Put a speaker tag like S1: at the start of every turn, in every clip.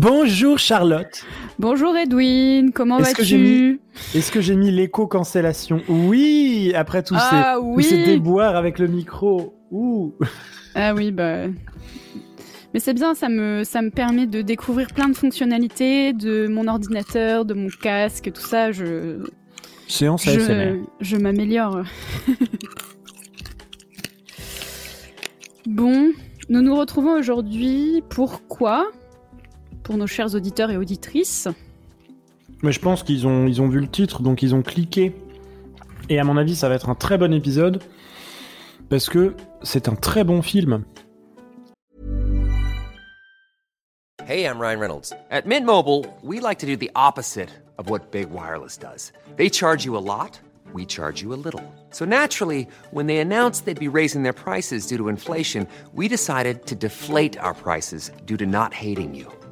S1: Bonjour Charlotte.
S2: Bonjour Edwin, comment vas-tu
S1: Est-ce que j'ai mis l'éco-cancellation Oui, après tout
S2: ah,
S1: ces,
S2: oui.
S1: ces déboires avec le micro. Ouh.
S2: Ah oui, bah. Mais c'est bien, ça me, ça me permet de découvrir plein de fonctionnalités de mon ordinateur, de mon casque, tout ça. Je,
S1: Séance
S2: je,
S1: ASMR.
S2: je m'améliore. bon, nous nous retrouvons aujourd'hui. Pourquoi Pour nos chers auditeurs et auditrices.
S1: Mais je pense qu'ils ont, ils ont vu le titre, donc ils ont cliqué. Et à mon avis, ça va être un très bon épisode. Parce que c'est un très bon film.
S3: Hey, I'm Ryan Reynolds. At Mint Mobile, we like to do the opposite of what Big Wireless does. They charge you a lot, we charge you a little. So naturally, when they announced they'd be raising their prices due to inflation, we decided to deflate our prices due to not hating you.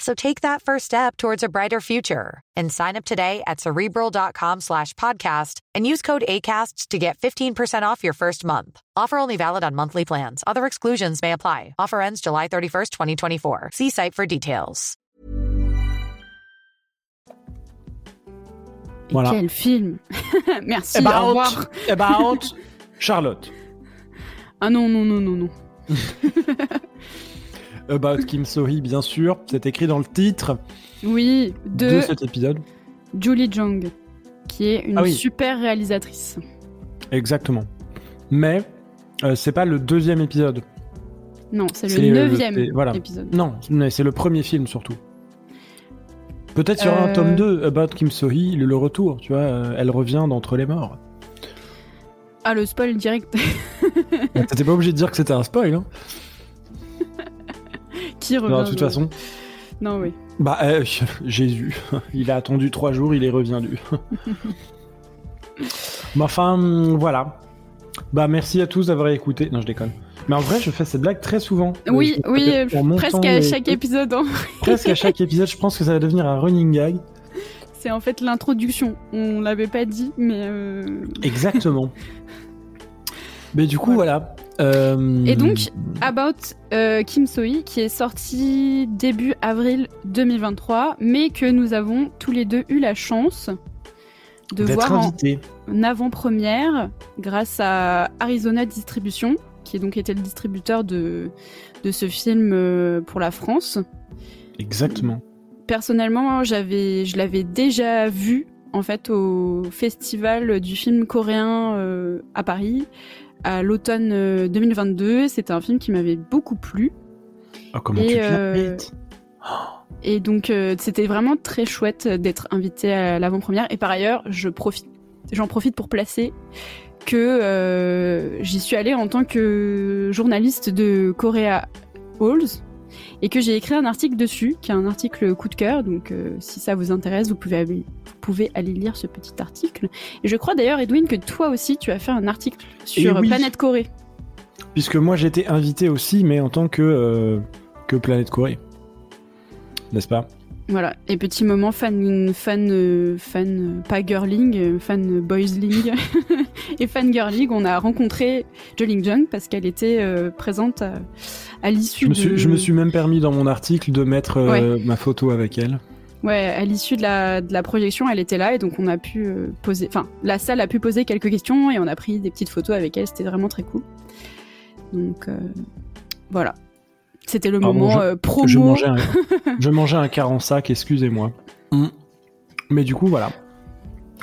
S4: So take that first step towards a brighter future and sign up today at cerebral.com slash podcast and use code ACAST to get 15% off your first month. Offer only valid on monthly plans. Other exclusions may apply. Offer ends July 31st, 2024. See site for details.
S2: Et
S1: Voilà.
S2: Quel film Merci,
S1: About,
S2: au revoir.
S1: about Charlotte.
S2: Ah non, non, non, non, non.
S1: About Kim So-hee, bien sûr. C'est écrit dans le titre
S2: Oui,
S1: de,
S2: de
S1: cet épisode.
S2: Julie Jung, qui est une
S1: Ah oui.
S2: super réalisatrice.
S1: Exactement. Mais euh, c'est pas le deuxième épisode.
S2: Non, c'est le
S1: euh,
S2: neuvième
S1: voilà.
S2: épisode.
S1: Non, mais c'est le premier film surtout. Peut-être sur un
S2: Euh.
S1: tome 2, About Kim So-hee, le, le retour, tu vois, euh, elle revient d'entre les morts.
S2: Ah, le spoil direct.
S1: T'étais pas obligé de dire que c'était un spoil, hein.
S2: Qui revient
S1: Non, de toute
S2: de-
S1: façon.
S2: Non, oui.
S1: Bah, euh, Jésus, il a attendu trois jours, il est revenu. Mais enfin, voilà. Bah, merci à tous d'avoir écouté. Non, je déconne. Mais en vrai, je fais cette blague très souvent.
S2: Oui,
S1: Euh, je-
S2: oui,
S1: montant
S2: presque à chaque épisode. hein.
S1: Presque à chaque épisode, je pense que ça va devenir un running gag.
S2: C'est en fait l'introduction. On l'avait pas dit, mais. euh,
S1: Exactement. Mais du coup, voilà. Euh,
S2: Et donc, About euh, Kim So-hee, qui est sorti début avril 2023, mais que nous avons tous les deux eu la chance de voir en,
S1: invité.
S2: en avant-première grâce à Arizona Distribution, qui donc été le distributeur de, de ce film euh, pour la France.
S1: Exactement.
S2: Personnellement, j'avais, je l'avais déjà vu en fait au festival du film coréen euh, à Paris à l'automne euh, 2022. C'était un film qui m'avait beaucoup plu.
S1: Oh, comment
S2: Et,
S1: tu te
S2: euh, Et donc, euh, c'était vraiment très chouette d'être invité à l'avant-première. Et par ailleurs, je profite, j'en profite pour placer que euh, j'y suis allée en tant que journaliste de Korea Halls et que j'ai écrit un article dessus, qui est un article coup de cœur. Donc, euh, si ça vous intéresse, vous pouvez, aller, vous pouvez aller lire ce petit article. Et je crois d'ailleurs, Edwin, que toi aussi, tu as fait un article sur
S1: oui.
S2: Planète Corée.
S1: Puisque moi, j'étais invité aussi, mais en tant que, euh, que Planète Corée. N'est-ce pas?
S2: Voilà, et petit moment fan, fan, euh, fan, pas girling, fan boysling et fan girling, on a rencontré Joling Jung parce qu'elle était présente à, à l'issue
S1: je me,
S2: de...
S1: suis, je me suis même permis dans mon article de mettre euh, ma photo avec elle.
S2: Ouais, à l'issue de la, de la projection, elle était là et donc on a pu euh, poser, enfin, la salle a pu poser quelques questions et on a pris des petites photos avec elle, c'était vraiment très cool. Donc euh, voilà, c'était le moment
S1: je-
S2: euh, promo.
S1: Je mangeais un, je mangeais un quart en sac, excusez-moi. Mm. Mais du coup, voilà.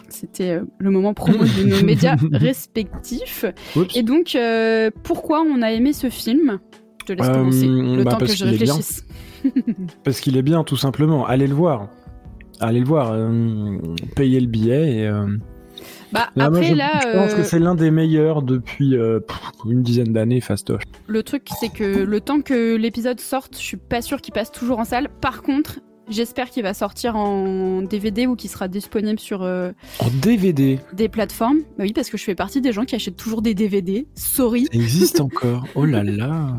S2: c'était le moment promo de nos médias respectifs.
S1: Oups.
S2: Et donc, euh, pourquoi on a aimé ce film? Je te laisse
S1: Euh,
S2: commencer, le
S1: bah,
S2: temps que je réfléchisse.
S1: Parce qu'il est bien, tout simplement. Allez le voir. Allez le voir. euh, payez le billet et. euh,
S2: Bah,
S1: là, moi,
S2: après,
S1: je,
S2: là,
S1: je pense
S2: euh,
S1: que c'est l'un des meilleurs depuis euh, une dizaine d'années, fastoche.
S2: le truc, c'est que le temps que l'épisode sorte, je suis pas sûre qu'il passe toujours en salle. Par contre, j'espère qu'il va sortir en DVD ou qu'il sera disponible sur euh,
S1: En DVD,
S2: des plateformes. Bah oui, parce que je fais partie des gens qui achètent toujours des DVD. Sorry.
S1: ça existe encore. Oh là là.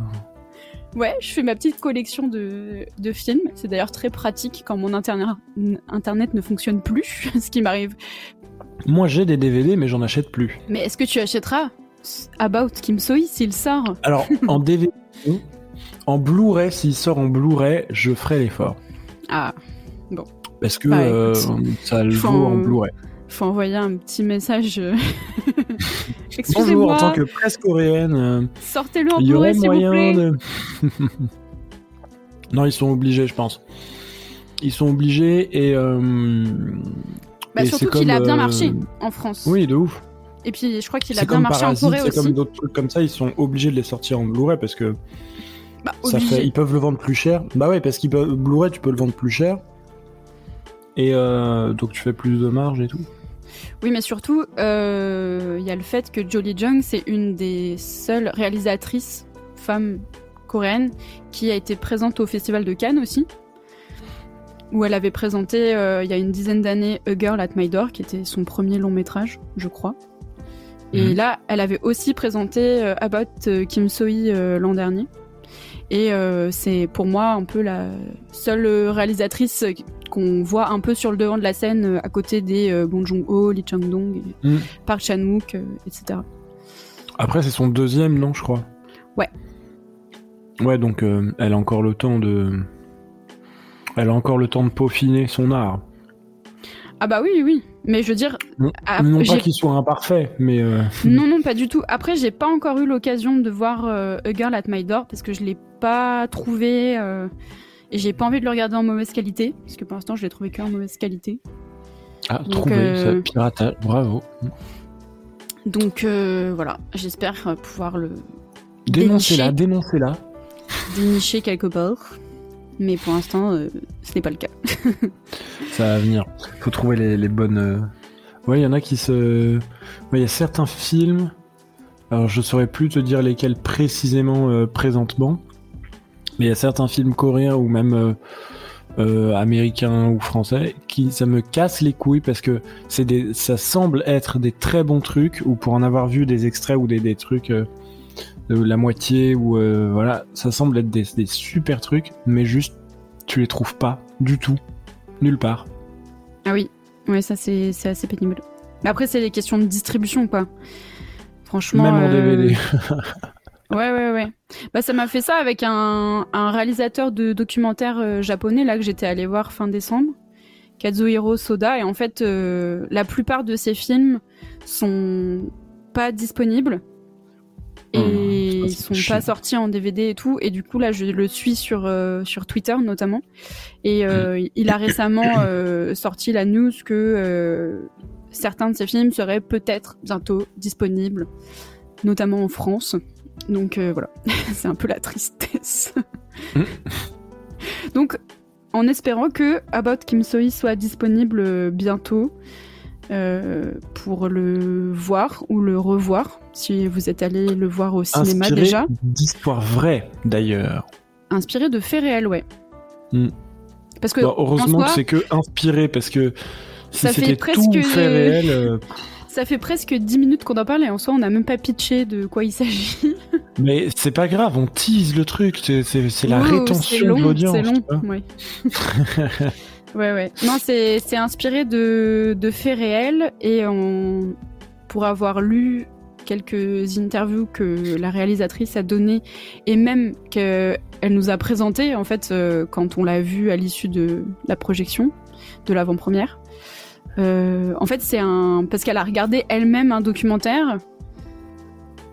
S2: Ouais, je fais ma petite collection de, de films. C'est d'ailleurs très pratique quand mon internet, internet ne fonctionne plus, ce qui m'arrive.
S1: Moi, j'ai des DVD, mais j'en achète plus.
S2: Mais est-ce que tu achèteras About Kim Soi s'il sort
S1: Alors, en DVD, en Blu-ray, s'il sort en Blu-ray, je ferai l'effort.
S2: Ah,
S1: Parce que
S2: Bah,
S1: euh, ça le vaut
S2: en-
S1: en Blu-ray.
S2: faut envoyer un petit message.
S1: Bonjour,
S2: Excusez-moi,
S1: en tant que presse coréenne, euh,
S2: sortez-le en
S1: il y aurait
S2: Blu-ray s'il vous
S1: moyen
S2: plaît.
S1: de. non, ils sont obligés, je pense. Ils sont obligés et. euh,
S2: Bah,
S1: et
S2: surtout
S1: c'est
S2: qu'il a bien
S1: euh,
S2: marché en France.
S1: Oui, de ouf.
S2: Et puis je crois qu'il a
S1: C'est
S2: bien marché
S1: Parasite,
S2: en Corée
S1: c'est
S2: aussi.
S1: comme d'autres trucs comme ça, ils sont obligés de les sortir en Blu-ray parce que
S2: Bah,
S1: ça fait, ils peuvent le vendre plus cher. Bah ouais, parce qu'ils peuvent Blu-ray, tu peux le vendre plus cher. Et euh, donc tu fais plus de marge et tout.
S2: Oui, mais surtout, euh, il y a le fait que Jolie Jung, c'est une des seules réalisatrices femmes coréennes qui a été présente au Festival de Cannes aussi, où elle avait présenté euh, il y a une dizaine d'années A Girl at My Door, qui était son premier long métrage, je crois. Et
S1: Mhm.
S2: là, elle avait aussi présenté euh, About euh, Kim euh, l'an dernier. Et euh, c'est pour moi un peu la seule euh, réalisatrice qu'on voit un peu sur le devant de la scène euh, à côté des euh, Bong Joon-ho, Lee Chang-dong, et
S1: Mm.
S2: Park Chan-wook, euh, etc.
S1: Après, c'est son deuxième, non, je crois?
S2: Ouais.
S1: Ouais, donc elle a encore le temps de. Elle a encore le temps de peaufiner son art.
S2: Ah bah oui, oui. Mais je veux dire,
S1: Non, non pas qu'il soit imparfait, mais. euh,
S2: non, non, pas du tout. Après, j'ai pas encore eu l'occasion de voir euh, A Girl at My Door parce que je l'ai pas trouvé euh, et j'ai pas envie de le regarder en mauvaise qualité parce que pour l'instant, je l'ai trouvé que en mauvaise qualité.
S1: Ah,
S2: Donc,
S1: trouvé,
S2: euh,
S1: ça, piratage, bravo.
S2: Donc euh, voilà, j'espère euh, pouvoir le
S1: Dénoncez-la, dénoncez-la.
S2: dénicher quelque part. Mais pour l'instant, euh, ce n'est pas le cas.
S1: Ça va venir. Faut trouver les, bonnes. euh, Ouais, il y en a qui se. Il y a certains films. Alors, je saurais plus te dire lesquels précisément euh, présentement. Mais il y a certains films coréens ou même américains ou français qui ça me casse les couilles parce que c'est des, ça semble être des très bons trucs ou pour en avoir vu des extraits ou des, des trucs de la moitié ou euh, voilà, ça semble être des, des super trucs, mais juste tu les trouves pas du tout, nulle part.
S2: Ah oui, ouais, ça c'est c'est assez pénible. Mais après, c'est les questions de distribution, quoi. Franchement.
S1: Même en
S2: euh,
S1: DVD.
S2: Ouais, ouais, ouais. Bah, ça m'a fait ça avec un, un réalisateur de documentaire euh, japonais, là, que j'étais allé voir fin décembre, Kazuhiro Soda. Et en fait, euh, la plupart de ses films sont pas disponibles. Et
S1: ça,
S2: ils sont pas sortis en DVD et tout. Et du coup, là, je le suis sur, euh, sur Twitter, notamment. Et euh, il a récemment euh, sorti la news que certains de ses films seraient peut-être bientôt disponibles, notamment en France. Donc voilà, c'est un peu la tristesse.
S1: Mm.
S2: Donc, en espérant que About Kim Soi soit disponible bientôt euh, pour le voir ou le revoir, si vous êtes allé le voir au cinéma
S1: Inspiré
S2: déjà.
S1: d'histoires vraies, d'ailleurs.
S2: Inspiré de faits réels, ouais.
S1: Mm.
S2: Parce que
S1: Bon, heureusement
S2: en
S1: que c'est que inspiré, parce que si
S2: Ça fait
S1: c'était
S2: presque-
S1: tout fait réel, euh,
S2: ça fait presque 10 minutes qu'on en parle et en soi, on n'a même pas pitché de quoi il s'agit.
S1: mais c'est pas grave, on tease le truc, c'est la
S2: c'est
S1: rétention
S2: long,
S1: de l'audience.
S2: C'est long, ouais. ouais, ouais. Non, c'est inspiré de, de faits réels et on, pour avoir lu quelques interviews que la réalisatrice a données et même qu'elle nous a présenté en fait euh, quand on l'a vu à l'issue de la projection de l'avant-première. Euh, en fait, c'est un parce qu'elle a regardé elle-même un documentaire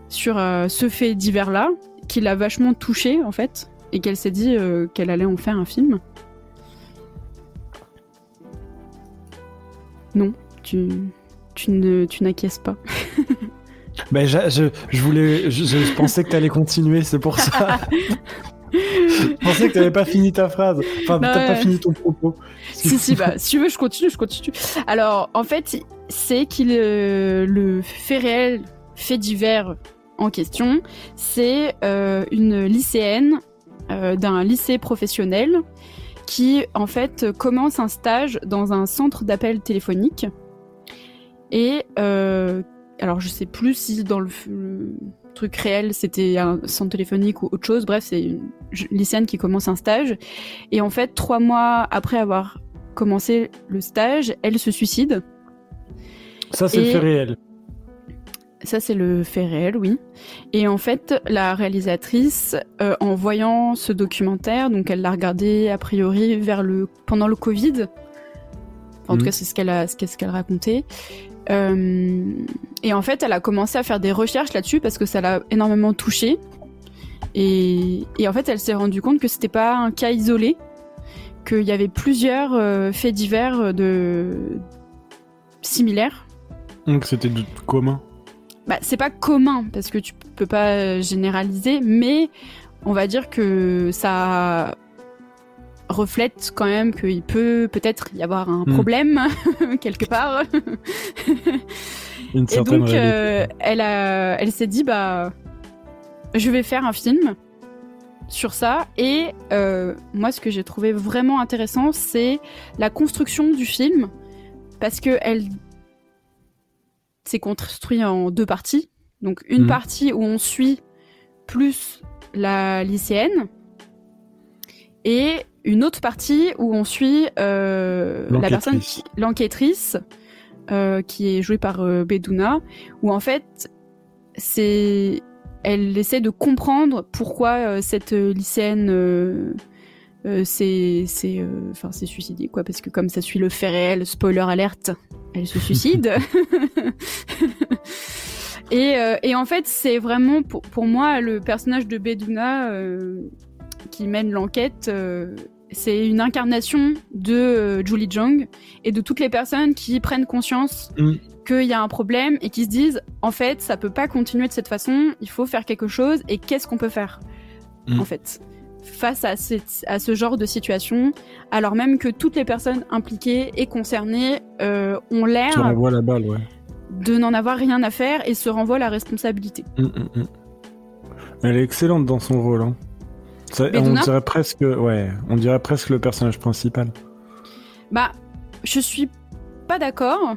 S2: sur euh, ce fait divers là qui l'a vachement touchée en fait et qu'elle s'est dit qu'elle allait en faire un film. Non, tu tu ne, tu n'acquiesces pas.
S1: Ben, je, je, je voulais, je, je pensais que t'allais continuer, c'est pour ça. je pensais que t'avais pas fini ta phrase. Enfin, t'as
S2: Ouais.
S1: pas fini ton propos.
S2: si, si, bah, si tu veux, je continue, je continue. Alors, en fait, c'est qu'il euh, le fait réel, fait divers en question, c'est euh, une lycéenne euh, d'un lycée professionnel qui, en fait, commence un stage dans un centre d'appel téléphonique. Et, euh, alors, je sais plus si dans le, truc réel, c'était un centre téléphonique ou autre chose. Bref, c'est une lycéenne qui commence un stage. Et en fait, trois mois après avoir commencé le stage, elle se suicide.
S1: Ça, c'est le fait réel.
S2: Ça, c'est le fait réel, oui. Et en fait, la réalisatrice, euh, en voyant ce documentaire, donc elle l'a regardé a priori vers le pendant le Covid. En tout
S1: Mhm.
S2: cas, c'est ce qu'elle a, ce qu'elle racontait. Euh, et en fait, elle a commencé à faire des recherches là-dessus parce que ça l'a énormément touchée. Et, et en fait, elle s'est rendue compte que c'était pas un cas isolé, qu'il y avait plusieurs euh, faits divers de similaires.
S1: Donc, c'était commun.
S2: Bah, c'est pas commun parce que tu peux pas euh, généraliser, mais on va dire que ça reflète quand même qu'il peut peut-être y avoir un
S1: Hmm.
S2: problème quelque part.
S1: Une
S2: Et donc, euh, elle, a, elle s'est dit, bah, je vais faire un film sur ça. Et euh, moi, ce que j'ai trouvé vraiment intéressant, c'est la construction du film, parce que elle s'est construite en deux parties. Donc, une
S1: Mhm.
S2: partie où on suit plus la lycéenne, et une autre partie où on suit euh, la personne,
S1: L'enquêtrice.
S2: euh, qui est jouée par euh, Beduna, où en fait, c'est, elle essaie de comprendre pourquoi euh, cette lycéenne s'est suicidée, quoi, parce que comme ça suit le fait réel, spoiler alerte, elle se suicide. et, euh, et en fait, c'est vraiment pour, pour moi le personnage de Beduna euh, qui mène l'enquête. euh, c'est une incarnation de euh, Julie Jung et de toutes les personnes qui prennent conscience
S1: Mm.
S2: qu'il y a un problème et qui se disent en fait ça peut pas continuer de cette façon, il faut faire quelque chose et qu'est-ce qu'on peut faire
S1: Mm.
S2: en fait face à, cette- à ce genre de situation alors même que toutes les personnes impliquées et concernées euh, ont l'air
S1: renvoies la balle, ouais.
S2: de n'en avoir rien à faire et se renvoient la responsabilité.
S1: Mm, mm, mm. Elle est excellente dans son rôle. Hein. Ça- on dirait presque, ouais, on dirait presque le personnage principal.
S2: Bah, je suis pas d'accord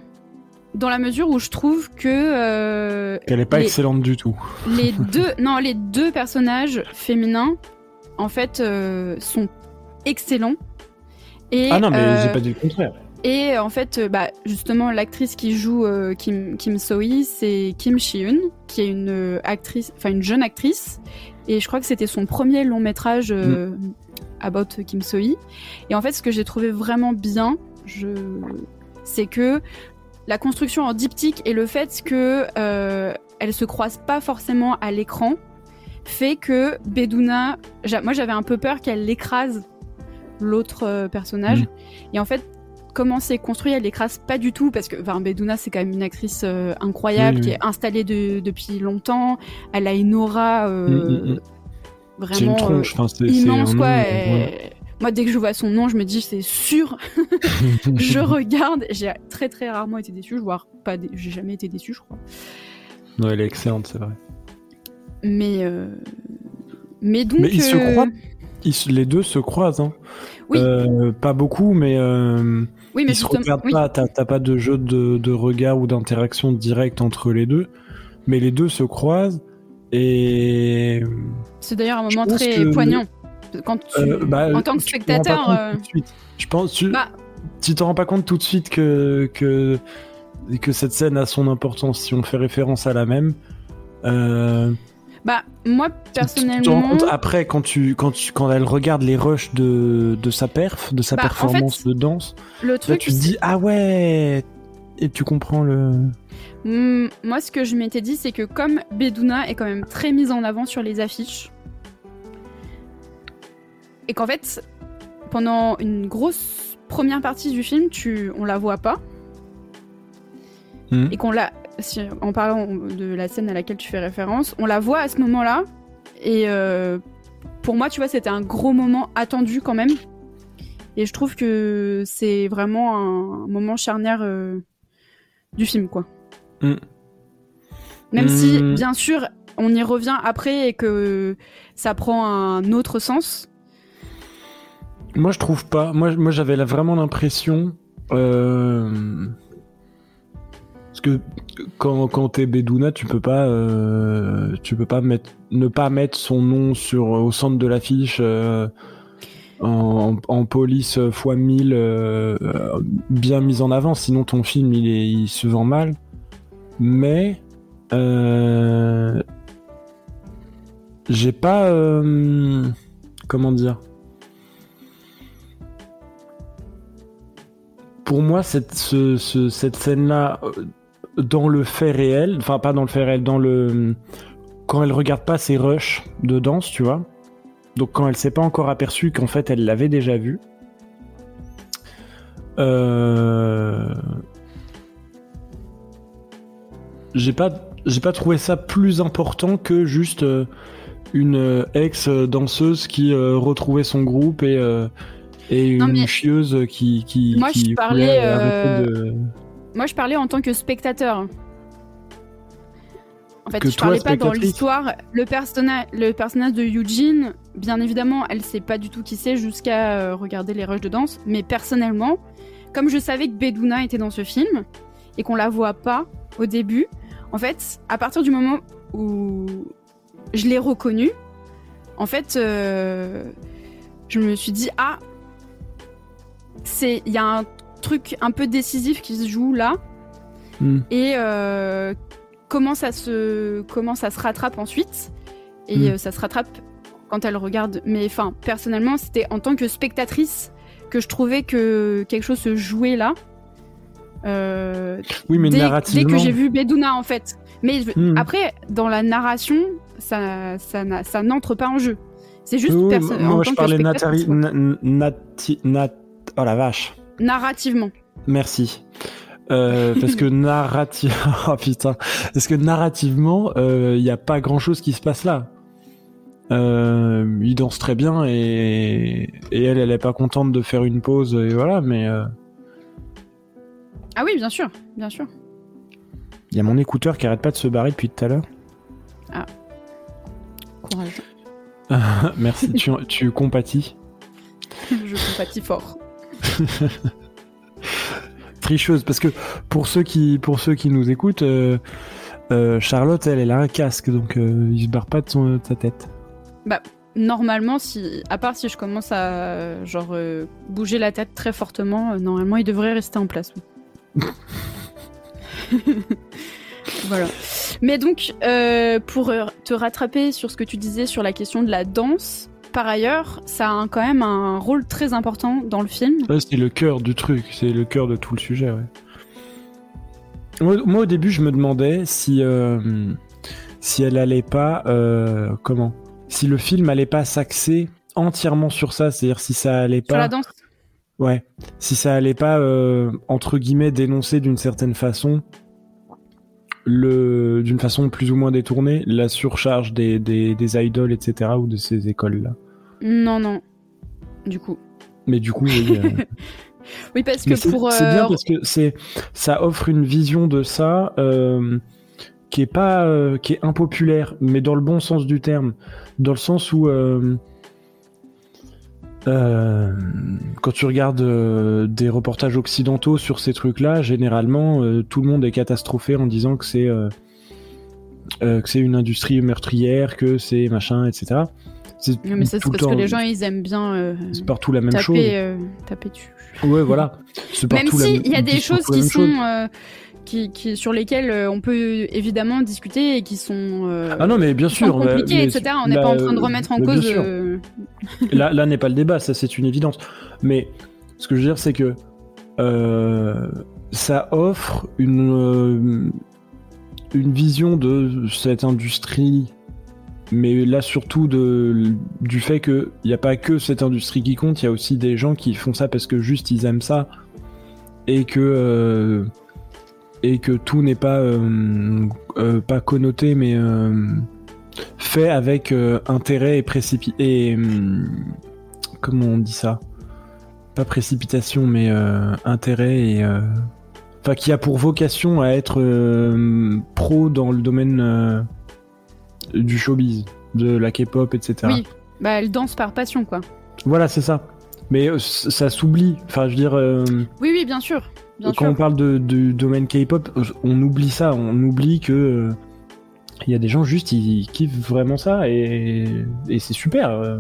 S2: dans la mesure où je trouve que euh,
S1: Elle est pas
S2: les-
S1: excellente du tout.
S2: les deux non les deux personnages féminins en fait euh, sont excellents. Et
S1: ah non, mais
S2: euh,
S1: j'ai pas dit le contraire.
S2: et en fait euh, bah justement l'actrice qui joue euh, Kim Kim So-hee c'est Kim Shi-eun qui est une euh, actrice enfin une jeune actrice. Et je crois que c'était son premier long métrage euh, about Kim So-hee et en fait ce que j'ai trouvé vraiment bien je c'est que la construction en diptyque et le fait que elle se croise pas forcément à l'écran fait que Beduna, j'a- moi j'avais un peu peur qu'elle l'écrase l'autre euh, personnage.
S1: Mm.
S2: Et en fait, comment c'est construit, elle l'écrase pas du tout parce que enfin, Beduna c'est quand même une actrice euh, incroyable
S1: Oui,
S2: qui
S1: oui.
S2: est installée de- depuis longtemps. Elle a une aura euh,
S1: Mm, mm,
S2: vraiment
S1: une
S2: euh,
S1: tronche. C'est
S2: immense quoi.
S1: nom,
S2: Et- Moi, dès que je vois son nom, je me dis c'est sûr. je regarde. J'ai très très rarement été déçue, voire pas. dé- J'ai jamais été déçue, je crois.
S1: Non, elle est excellente, c'est vrai.
S2: Mais euh, mais donc.
S1: Mais ils se
S2: euh,
S1: croient Ils les deux se croisent. Hein.
S2: Oui.
S1: Euh, pas beaucoup, mais
S2: Oui, mais
S1: ils se regardent
S2: oui.
S1: pas. T'as pas de jeu de, de regard ou d'interaction directe entre les deux, mais les deux se croisent et
S2: C'est d'ailleurs un moment très
S1: que-
S2: poignant. Quand tu,
S1: Euh, bah,
S2: en tant que spectateur, euh.
S1: Je pense tu
S2: bah,
S1: tu t'en rends pas compte tout de suite que que que cette scène a son importance si on fait référence à la même. Euh,
S2: bah, moi
S1: tu te rends
S2: personnellement,
S1: compte après quand tu quand tu quand elle regarde les rushs de de sa perf, de sa
S2: Bah, en
S1: performance
S2: fait,
S1: de danse,
S2: le
S1: là
S2: truc,
S1: tu te dis ah ouais et tu comprends le
S2: Hmm, moi ce que je m'étais dit, c'est que comme Beduna est quand même très mise en avant sur les affiches, et qu'en fait, pendant une grosse première partie du film, tu, on la voit pas.
S1: Mhm.
S2: et qu'on la, si- en parlant de la scène à laquelle tu fais référence, on la voit à ce moment-là. Et euh, pour moi, tu vois, c'était un gros moment attendu quand même. Et je trouve que c'est vraiment un moment charnière euh, du film, quoi.
S1: Mm.
S2: Même si,
S1: Mm.
S2: bien sûr, on y revient après et que ça prend un autre sens.
S1: Moi, je trouve pas. Moi, moi j'avais vraiment l'impression. euh, Parce que quand, quand t'es Beduna, tu peux pas, euh, tu peux pas mettre, ne pas mettre son nom sur au centre de l'affiche euh, en, police x 1000 euh, bien mis en avant. Sinon, ton film il, est, se vend mal. Mais j'ai pas, comment dire? pour moi, cette, ce- ce- cette scène-là, dans le fait réel, enfin pas dans le fait réel, dans le quand elle regarde pas ses rushs de danse, tu vois. Donc quand elle s'est pas encore aperçue qu'en fait elle l'avait déjà vu. Euh... J'ai pas, j'ai pas trouvé ça plus important que juste euh, une ex danseuse qui euh, retrouvait son groupe et euh, et une
S2: Non, mais-
S1: chieuse qui qui
S2: Moi, je
S1: qui
S2: parlais, euh,
S1: arrêter de-
S2: Moi, je parlais en tant que spectateur. En fait,
S1: Que
S2: je
S1: toi,
S2: parlais pas dans l'histoire. Le, personnage, le personnage de Eugene, bien évidemment, elle sait pas du tout qui c'est jusqu'à euh, regarder les rushs de danse. Mais personnellement, comme je savais que Beduna était dans ce film et qu'on la voit pas au début, en fait, à partir du moment où je l'ai reconnue, en fait, euh, je me suis dit ah, c'est il y a un truc un peu décisif qui se joue là
S1: Hmm.
S2: et euh, comment ça se comment ça se rattrape ensuite et
S1: Mm.
S2: euh, ça se rattrape quand elle regarde mais enfin personnellement c'était en tant que spectatrice que je trouvais que quelque chose se jouait là Euh,
S1: Oui, mais
S2: dès, dès
S1: narrativement.
S2: que j'ai vu Beduna en fait mais je-
S1: Mm.
S2: après dans la narration ça ça, n'entre pas en jeu c'est juste
S1: Oui, oui,
S2: perso-
S1: moi
S2: en
S1: je
S2: tant que
S1: parlais
S2: spectatrice,
S1: natari-
S2: quoi.
S1: na- nati- nat- Oh la vache.
S2: Narrativement
S1: Merci. Euh, parce que narrative, oh putain, parce que narrativement, il n'y a pas grand chose qui se passe là. Euh, il danse très bien et, et elle, elle est pas contente de faire une pause et voilà, mais euh,
S2: ah oui bien sûr bien sûr
S1: il y a mon écouteur qui arrête pas de se barrer depuis tout à l'heure.
S2: courage
S1: Merci, tu, tu compatis.
S2: je compatis fort
S1: Tricheuse, parce que pour ceux qui, pour ceux qui nous écoutent, euh, euh, Charlotte, elle, a un casque, donc euh, il se barre pas de, son, de sa tête.
S2: Normalement, si, à part si je commence à genre bouger la tête très fortement, normalement il devrait rester en place. voilà. Mais donc, pour te rattraper sur ce que tu disais sur la question de la danse, par ailleurs, ça a un- quand même un rôle très important dans le film.
S1: Ouais, c'est le cœur du truc, c'est le cœur de tout le sujet, ouais. Moi, moi, au début, je me demandais si, euh, si elle allait pas, euh, comment? Si le film allait pas s'axer entièrement sur ça, c'est-à-dire si ça allait
S2: Sur
S1: pas,
S2: la danse?
S1: ouais, si ça allait pas euh, entre guillemets dénoncer d'une certaine façon le, d'une façon plus ou moins détournée, la surcharge des, des, des idoles, etc. ou de ces écoles-là.
S2: Non, non. Du coup.
S1: Mais du coup, oui. euh,
S2: Oui, parce
S1: Mais
S2: que pour.
S1: c'est
S2: euh,
S1: bien parce que c'est ça offre une vision de ça euh, qui est pas euh, qui est impopulaire, mais dans le bon sens du terme, dans le sens où euh, euh, quand tu regardes euh, des reportages occidentaux sur ces trucs-là, généralement euh, tout le monde est catastrophé en disant que c'est que c'est une industrie meurtrière, que c'est machin, etc.
S2: Non, mais ça, c'est parce que les gens, ils aiment bien
S1: c'est partout la même chose.
S2: taper, euh, taper dessus.
S1: Ouais, voilà.
S2: Même si il y a des choses qui sont
S1: chose.
S2: Qui, qui sur lesquelles euh, on peut évidemment discuter et qui sont euh,
S1: Ah non, mais bien sûr. mais-
S2: etc. On n'est pas en train de remettre en cause. euh,
S1: Là, là n'est pas le débat, ça c'est une évidence. Mais ce que je veux dire, c'est que euh, ça offre une, une vision de cette industrie, mais là surtout de, du fait qu'il n'y a pas que cette industrie qui compte, il y a aussi des gens qui font ça parce que juste ils aiment ça et que. Et que tout n'est pas euh, euh, pas connoté mais euh, fait avec intérêt et précipité et comment on dit ça? Pas précipitation mais intérêt et enfin qui a pour vocation à être pro dans le domaine du showbiz de la K-pop etc
S2: Oui, bah elle danse par passion, quoi.
S1: voilà c'est ça mais euh, ça s'oublie enfin je veux dire euh,
S2: Oui, oui, bien sûr. Bien
S1: quand
S2: sûr.
S1: on parle de, du domaine K-pop, on oublie ça, on oublie que euh, il y a des gens juste ils kiffent vraiment ça et, et c'est super. euh.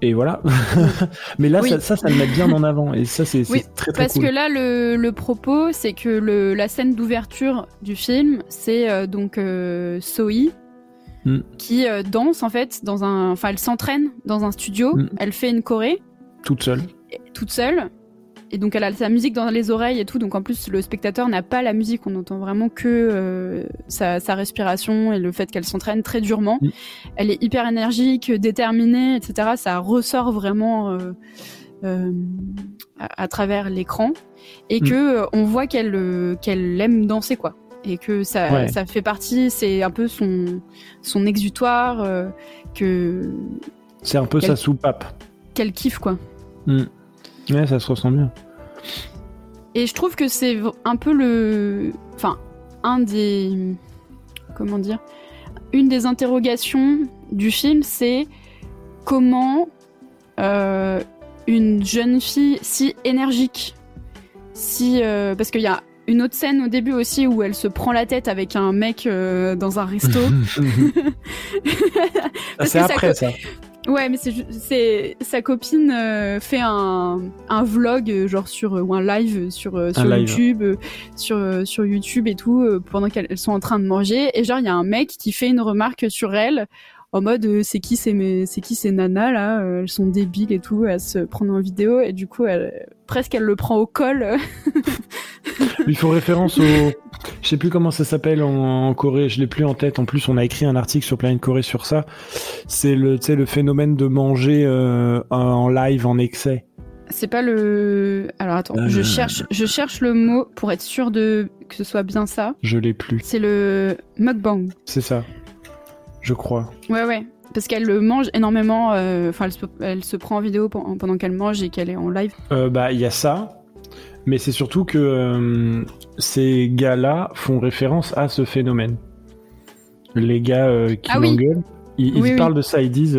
S1: Et voilà. Mais là,
S2: Oui.
S1: ça, ça, ça le met bien en avant et ça, c'est
S2: Oui,
S1: très très
S2: Parce
S1: cool.
S2: que là, le, le propos, c'est que le, la scène d'ouverture du film, c'est donc Sohi
S1: Mm.
S2: qui euh, danse en fait dans un, enfin, elle s'entraîne dans un studio.
S1: Mm.
S2: Elle fait une choré
S1: Toute seule.
S2: toute seule. Et donc elle a sa musique dans les oreilles et tout, donc en plus le spectateur n'a pas la musique, on entend vraiment que euh, sa, sa respiration et le fait qu'elle s'entraîne très durement.
S1: Mm.
S2: Elle est hyper énergique, déterminée, etc. Ça ressort vraiment euh, euh, à, à travers l'écran et
S1: Mm.
S2: que on voit qu'elle qu'elle aime danser quoi. Et que ça,
S1: Ouais.
S2: ça fait partie, c'est un peu son, son exutoire, euh, que
S1: C'est un peu
S2: Quel-
S1: sa soupape.
S2: qu'elle kiffe quoi.
S1: Mm. Ouais, ça se ressent bien.
S2: Et je trouve que c'est un peu le. Enfin, un des. Comment dire Une des interrogations du film, c'est comment euh, une jeune fille si énergique, si. euh, parce qu'il y a une autre scène au début aussi où elle se prend la tête avec un mec euh, dans un resto.
S1: Ah,
S2: Parce
S1: c'est
S2: que ça
S1: après ça.
S2: Ouais, mais c'est c'est sa copine euh, fait un, un vlog euh, genre sur euh, ou un live sur euh, sur. YouTube sur sur YouTube et tout euh, pendant qu'elles elles sont en train de manger et genre il y a un mec qui fait une remarque sur elle en mode euh, c'est qui ces mes- c'est qui ces nanas là euh, elles sont débiles et tout à se prendre en vidéo et du coup elle presque elle le prend au col
S1: Il faut référence au. Je sais plus comment ça s'appelle en, en Corée, je l'ai plus en tête. En plus, on a écrit un article sur Planète Corée sur ça. C'est le, tu sais, le phénomène de manger euh, en live en excès.
S2: c'est pas le alors attends
S1: Euh.
S2: je cherche je cherche le mot pour être sûr de que ce soit bien ça
S1: Je l'ai plus.
S2: c'est le mukbang
S1: C'est ça. Je crois.
S2: Ouais, ouais. Parce qu'elle le mange énormément. euh, Enfin, elle, se, elle se prend en vidéo pen- pendant qu'elle mange et qu'elle est en live.
S1: Euh, bah, il y a ça. Mais c'est surtout que euh, ces gars-là font référence à ce phénomène. Les gars qui
S2: Ah oui.
S1: ils, ils
S2: Oui, oui.
S1: parlent de ça. Ils disent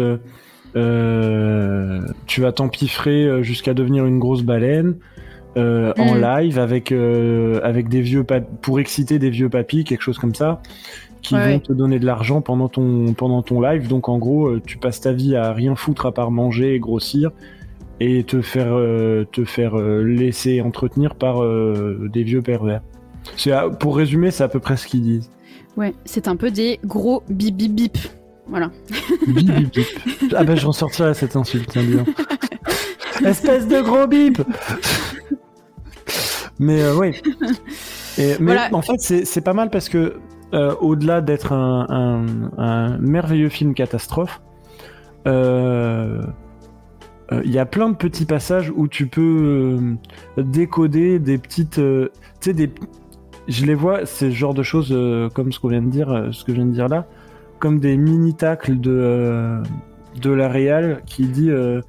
S1: Tu vas t'empiffrer jusqu'à devenir une grosse baleine. euh, en
S2: Mm.
S1: live avec euh, avec des vieux pour exciter des vieux papis quelque chose comme ça qui
S2: Ouais,
S1: vont te donner de l'argent pendant ton pendant ton live donc en gros euh, tu passes ta vie à rien foutre à part manger et grossir et te faire euh, te faire euh, laisser entretenir par euh, des vieux pervers. C'est à- pour résumer, c'est à peu près ce qu'ils disent.
S2: Ouais, c'est un peu des gros bip bip bip. Voilà.
S1: Bip bip bip. Ah ben je ressortirai cette insulte, tiens bien. Espèce de gros bip. Mais euh, oui. Et, mais
S2: Voilà.
S1: en fait, c'est c'est pas mal parce que euh, au-delà d'être un, merveilleux film catastrophe, euh, euh, il y a plein de petits passages où tu peux décoder des petites, tu sais des, je les vois, c'est ce genre de choses comme ce qu'on vient de dire, ce que je viens de dire là, comme des mini tacles de la réal qui dit, euh,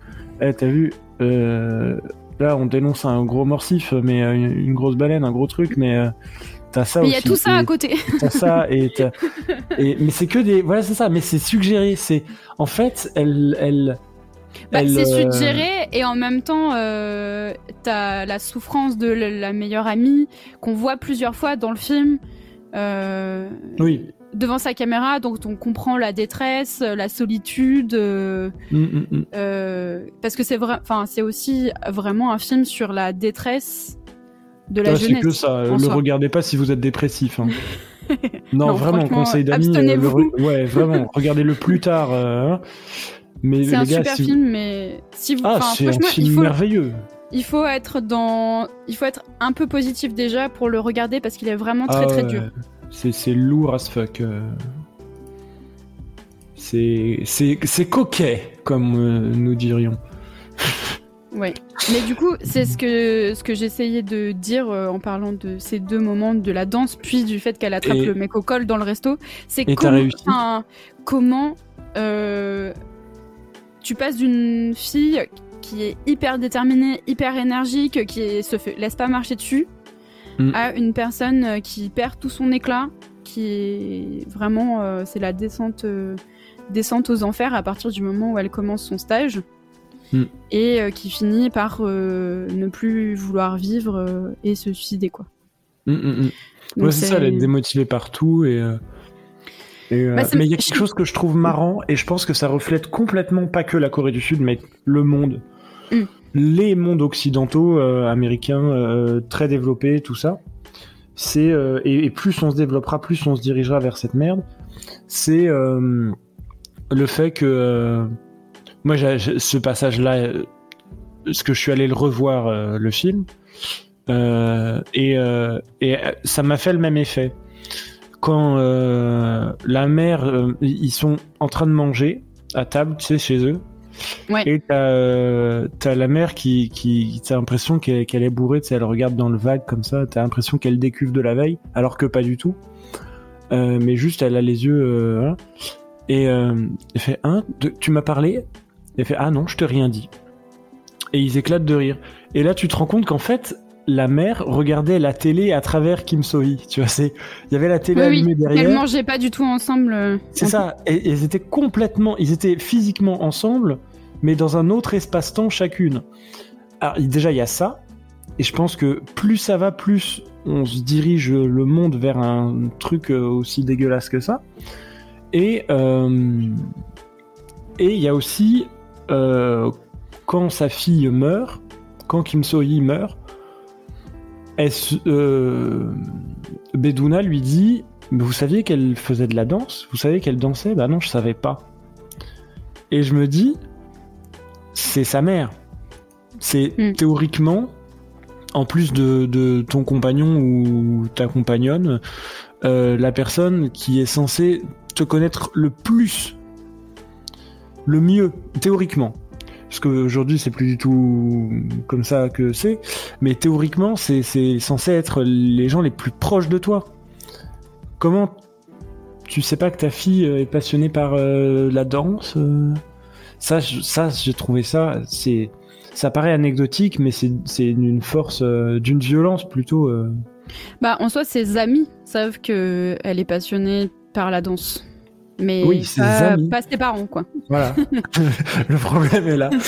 S1: Eh, t'as vu, là on dénonce un gros morsif, mais une grosse baleine, un gros truc, mais t'as ça
S2: Mais il y a tout ça à côté.
S1: T'as ça et, mais c'est que des voilà c'est ça mais c'est suggéré c'est en fait elle elle
S2: Bah,
S1: elle,
S2: c'est
S1: euh,
S2: suggéré et en même temps, euh, t'as la souffrance de la, meilleure amie qu'on voit plusieurs fois dans le film. euh,
S1: oui
S2: devant sa caméra, donc on comprend la détresse, la solitude, euh,
S1: Mm, mm, mm.
S2: euh, parce que c'est vrai, enfin c'est aussi vraiment un film sur la détresse de la
S1: Ah,
S2: jeunesse.
S1: que ça
S2: en
S1: le
S2: soi.
S1: regardez pas si vous êtes dépressif hein. non,
S2: Non,
S1: vraiment conseil d'amis euh, le re- ouais vraiment regardez-le plus tard euh, hein. mais
S2: C'est un
S1: gars
S2: super
S1: si vous-
S2: film, mais si vous,
S1: ah
S2: enfin,
S1: c'est un
S2: il
S1: film
S2: faut,
S1: merveilleux
S2: il faut être dans, il faut être un peu positif déjà pour le regarder parce qu'il est vraiment très
S1: Ah
S2: très dur.
S1: c'est lourd as fuck euh. c'est c'est c'est coquet comme euh, nous dirions
S2: Ouais. Mais du coup, c'est ce que ce que j'essayais de dire euh, en parlant de ces deux moments de la danse, puis du fait qu'elle attrape
S1: Et-
S2: le mec au col dans le resto. C'est comment, comment euh, tu passes d'une fille qui est hyper déterminée, hyper énergique, qui est- se fait, laisse pas marcher dessus,
S1: Mm.
S2: à une personne euh, qui perd tout son éclat, qui est vraiment, euh, c'est la descente, descente aux enfers à partir du moment où elle commence son stage
S1: Mm.
S2: et euh, qui finit par euh, ne plus vouloir vivre euh, et se suicider quoi.
S1: Mm, mm, mm. Ouais, c'est ça, elle est démotivée partout et. et,
S2: Bah,
S1: mais il y a quelque chose que je trouve marrant et je pense que ça reflète complètement pas que la Corée du Sud, mais le monde.
S2: Mm.
S1: Les mondes occidentaux, euh, américains, euh, très développés, tout ça. C'est euh, et, et plus on se développera, plus on se dirigera vers cette merde. C'est euh, le fait que euh, moi, ce passage-là, euh, ce que je suis allé le revoir euh, le film. Euh, et, et ça m'a fait le même effet. Quand la mère, ils sont en train de manger à table, tu sais, chez eux.
S2: Ouais.
S1: Et t'as euh, la mère qui, qui t'as l'impression qu'elle est bourrée, tu sais, elle regarde dans le vague comme ça, t'as l'impression qu'elle décuve de la veille, alors que pas du tout. Euh, mais juste, elle a les yeux. euh. Et elle fait Hein de- Tu m'as parlé Elle fait Ah non, je t'ai rien dit. Et ils éclatent de rire. Et là, tu te rends compte qu'en fait, la mère regardait la télé à travers Kim So-hee. Tu vois, c'est il y avait la télé
S2: Oui,
S1: allumée
S2: oui,
S1: derrière.
S2: qu'elles mangeaient pas du tout ensemble. euh,
S1: C'est ça. Et, et ils étaient complètement, ils étaient physiquement ensemble, mais dans un autre espace-temps chacune. Alors déjà il y a ça, et je pense que plus ça va, plus on se dirige le monde vers un truc euh, aussi dégueulasse que ça. Et euh, et il y a aussi euh, quand sa fille meurt, quand Kim So-hee meurt, euh, Beduna lui dit vous saviez qu'elle faisait de la danse? Vous savez qu'elle dansait? Bah non, je savais pas. Et je me dis, c'est sa mère. C'est
S2: Mm.
S1: théoriquement, en plus de, de ton compagnon ou ta compagnonne, euh, la personne qui est censée te connaître le plus, le mieux, théoriquement. Parce qu'aujourd'hui, c'est plus du tout comme ça que c'est. Mais théoriquement, c'est censé être les gens les plus proches de toi. Comment tu sais pas que ta fille euh, est passionnée par euh, la danse euh? Ça, ça, j'ai trouvé ça. C'est, ça paraît anecdotique, mais c'est d'une force, d'une violence plutôt.
S2: Bah, en soi, ses amis savent que elle est passionnée par la danse. Mais
S1: Oui, ses
S2: pas,
S1: amis.
S2: pas ses parents, quoi.
S1: Voilà. Le problème est là.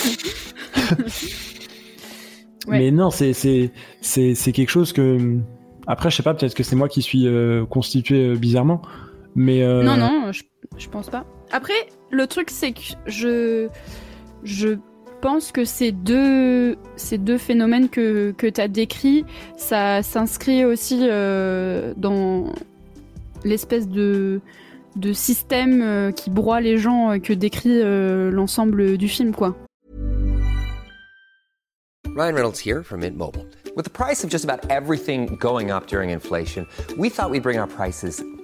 S2: Ouais.
S1: Mais non, c'est c'est c'est c'est quelque chose que. Après, je sais pas, peut-être que c'est moi qui suis euh, constitué euh, bizarrement, mais. euh,
S2: Non, non, je, je pense pas. Après, le truc, c'est que je, je pense que ces deux, ces deux phénomènes que, que tu as décrits, ça s'inscrit aussi euh, dans l'espèce de, de système euh, qui broie les gens euh, que décrit euh, l'ensemble du film, quoi.
S3: Ryan Reynolds here from Mint Mobile. With the price of just about everything going up during inflation, we thought we'd bring our prices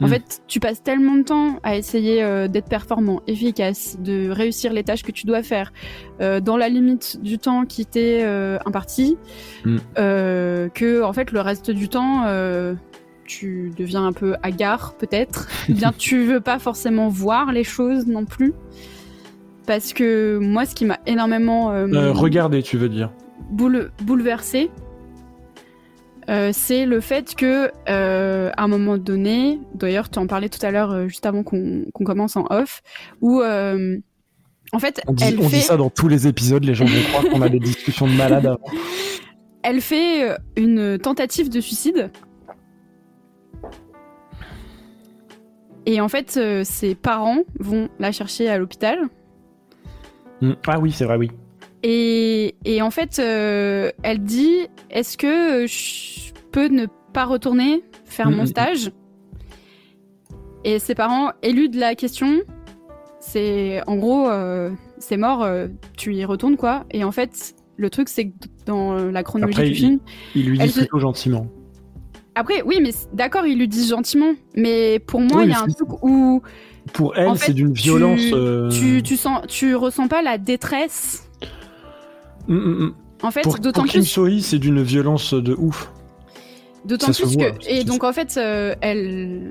S2: En
S1: Mm.
S2: fait, tu passes tellement de temps à essayer euh, d'être performant, efficace, de réussir les tâches que tu dois faire euh, dans la limite du temps qui t'est euh, imparti,
S1: Mm.
S2: que en fait le reste du temps, tu deviens un peu hagard peut-être. Ou Bien, tu veux pas forcément voir les choses non plus. Parce que moi, ce qui m'a énormément
S1: regardez, tu veux dire.
S2: boule- bouleversé, euh, c'est le fait que euh, à un moment donné, d'ailleurs tu en parlais tout à l'heure euh, juste avant qu'on commence en off, où en fait
S1: On, dit,
S2: elle
S1: on
S2: fait
S1: dit ça dans tous les épisodes, les gens vont croire qu'on a des discussions de malades avant.
S2: elle fait une tentative de suicide. Et en fait, ses parents vont la chercher à l'hôpital.
S1: Mm. Ah oui, c'est vrai, oui.
S2: Et, et en fait, euh, elle dit est-ce que je peux ne pas retourner faire mon
S1: Mhm.
S2: stage? Et ses parents éludent la question. C'est en gros, euh, c'est mort, euh, tu y retournes quoi. Et en fait, le truc c'est que dans la chronologie
S1: Après,
S2: du
S1: il-
S2: film,
S1: Il lui dit plutôt gentiment.
S2: après oui, mais d'accord, ils lui disent gentiment, mais pour moi,
S1: Oui,
S2: il y a un truc où
S1: Pour elle,
S2: En fait,
S1: c'est d'une
S2: tu-
S1: violence.
S2: tu, tu sens, tu ressens pas la détresse.
S1: Mm, mm, mm.
S2: En fait, d'autant
S1: Kim
S2: plus
S1: So-hee, c'est d'une violence de ouf.
S2: D'autant plus
S1: voit,
S2: que et donc en fait euh, elle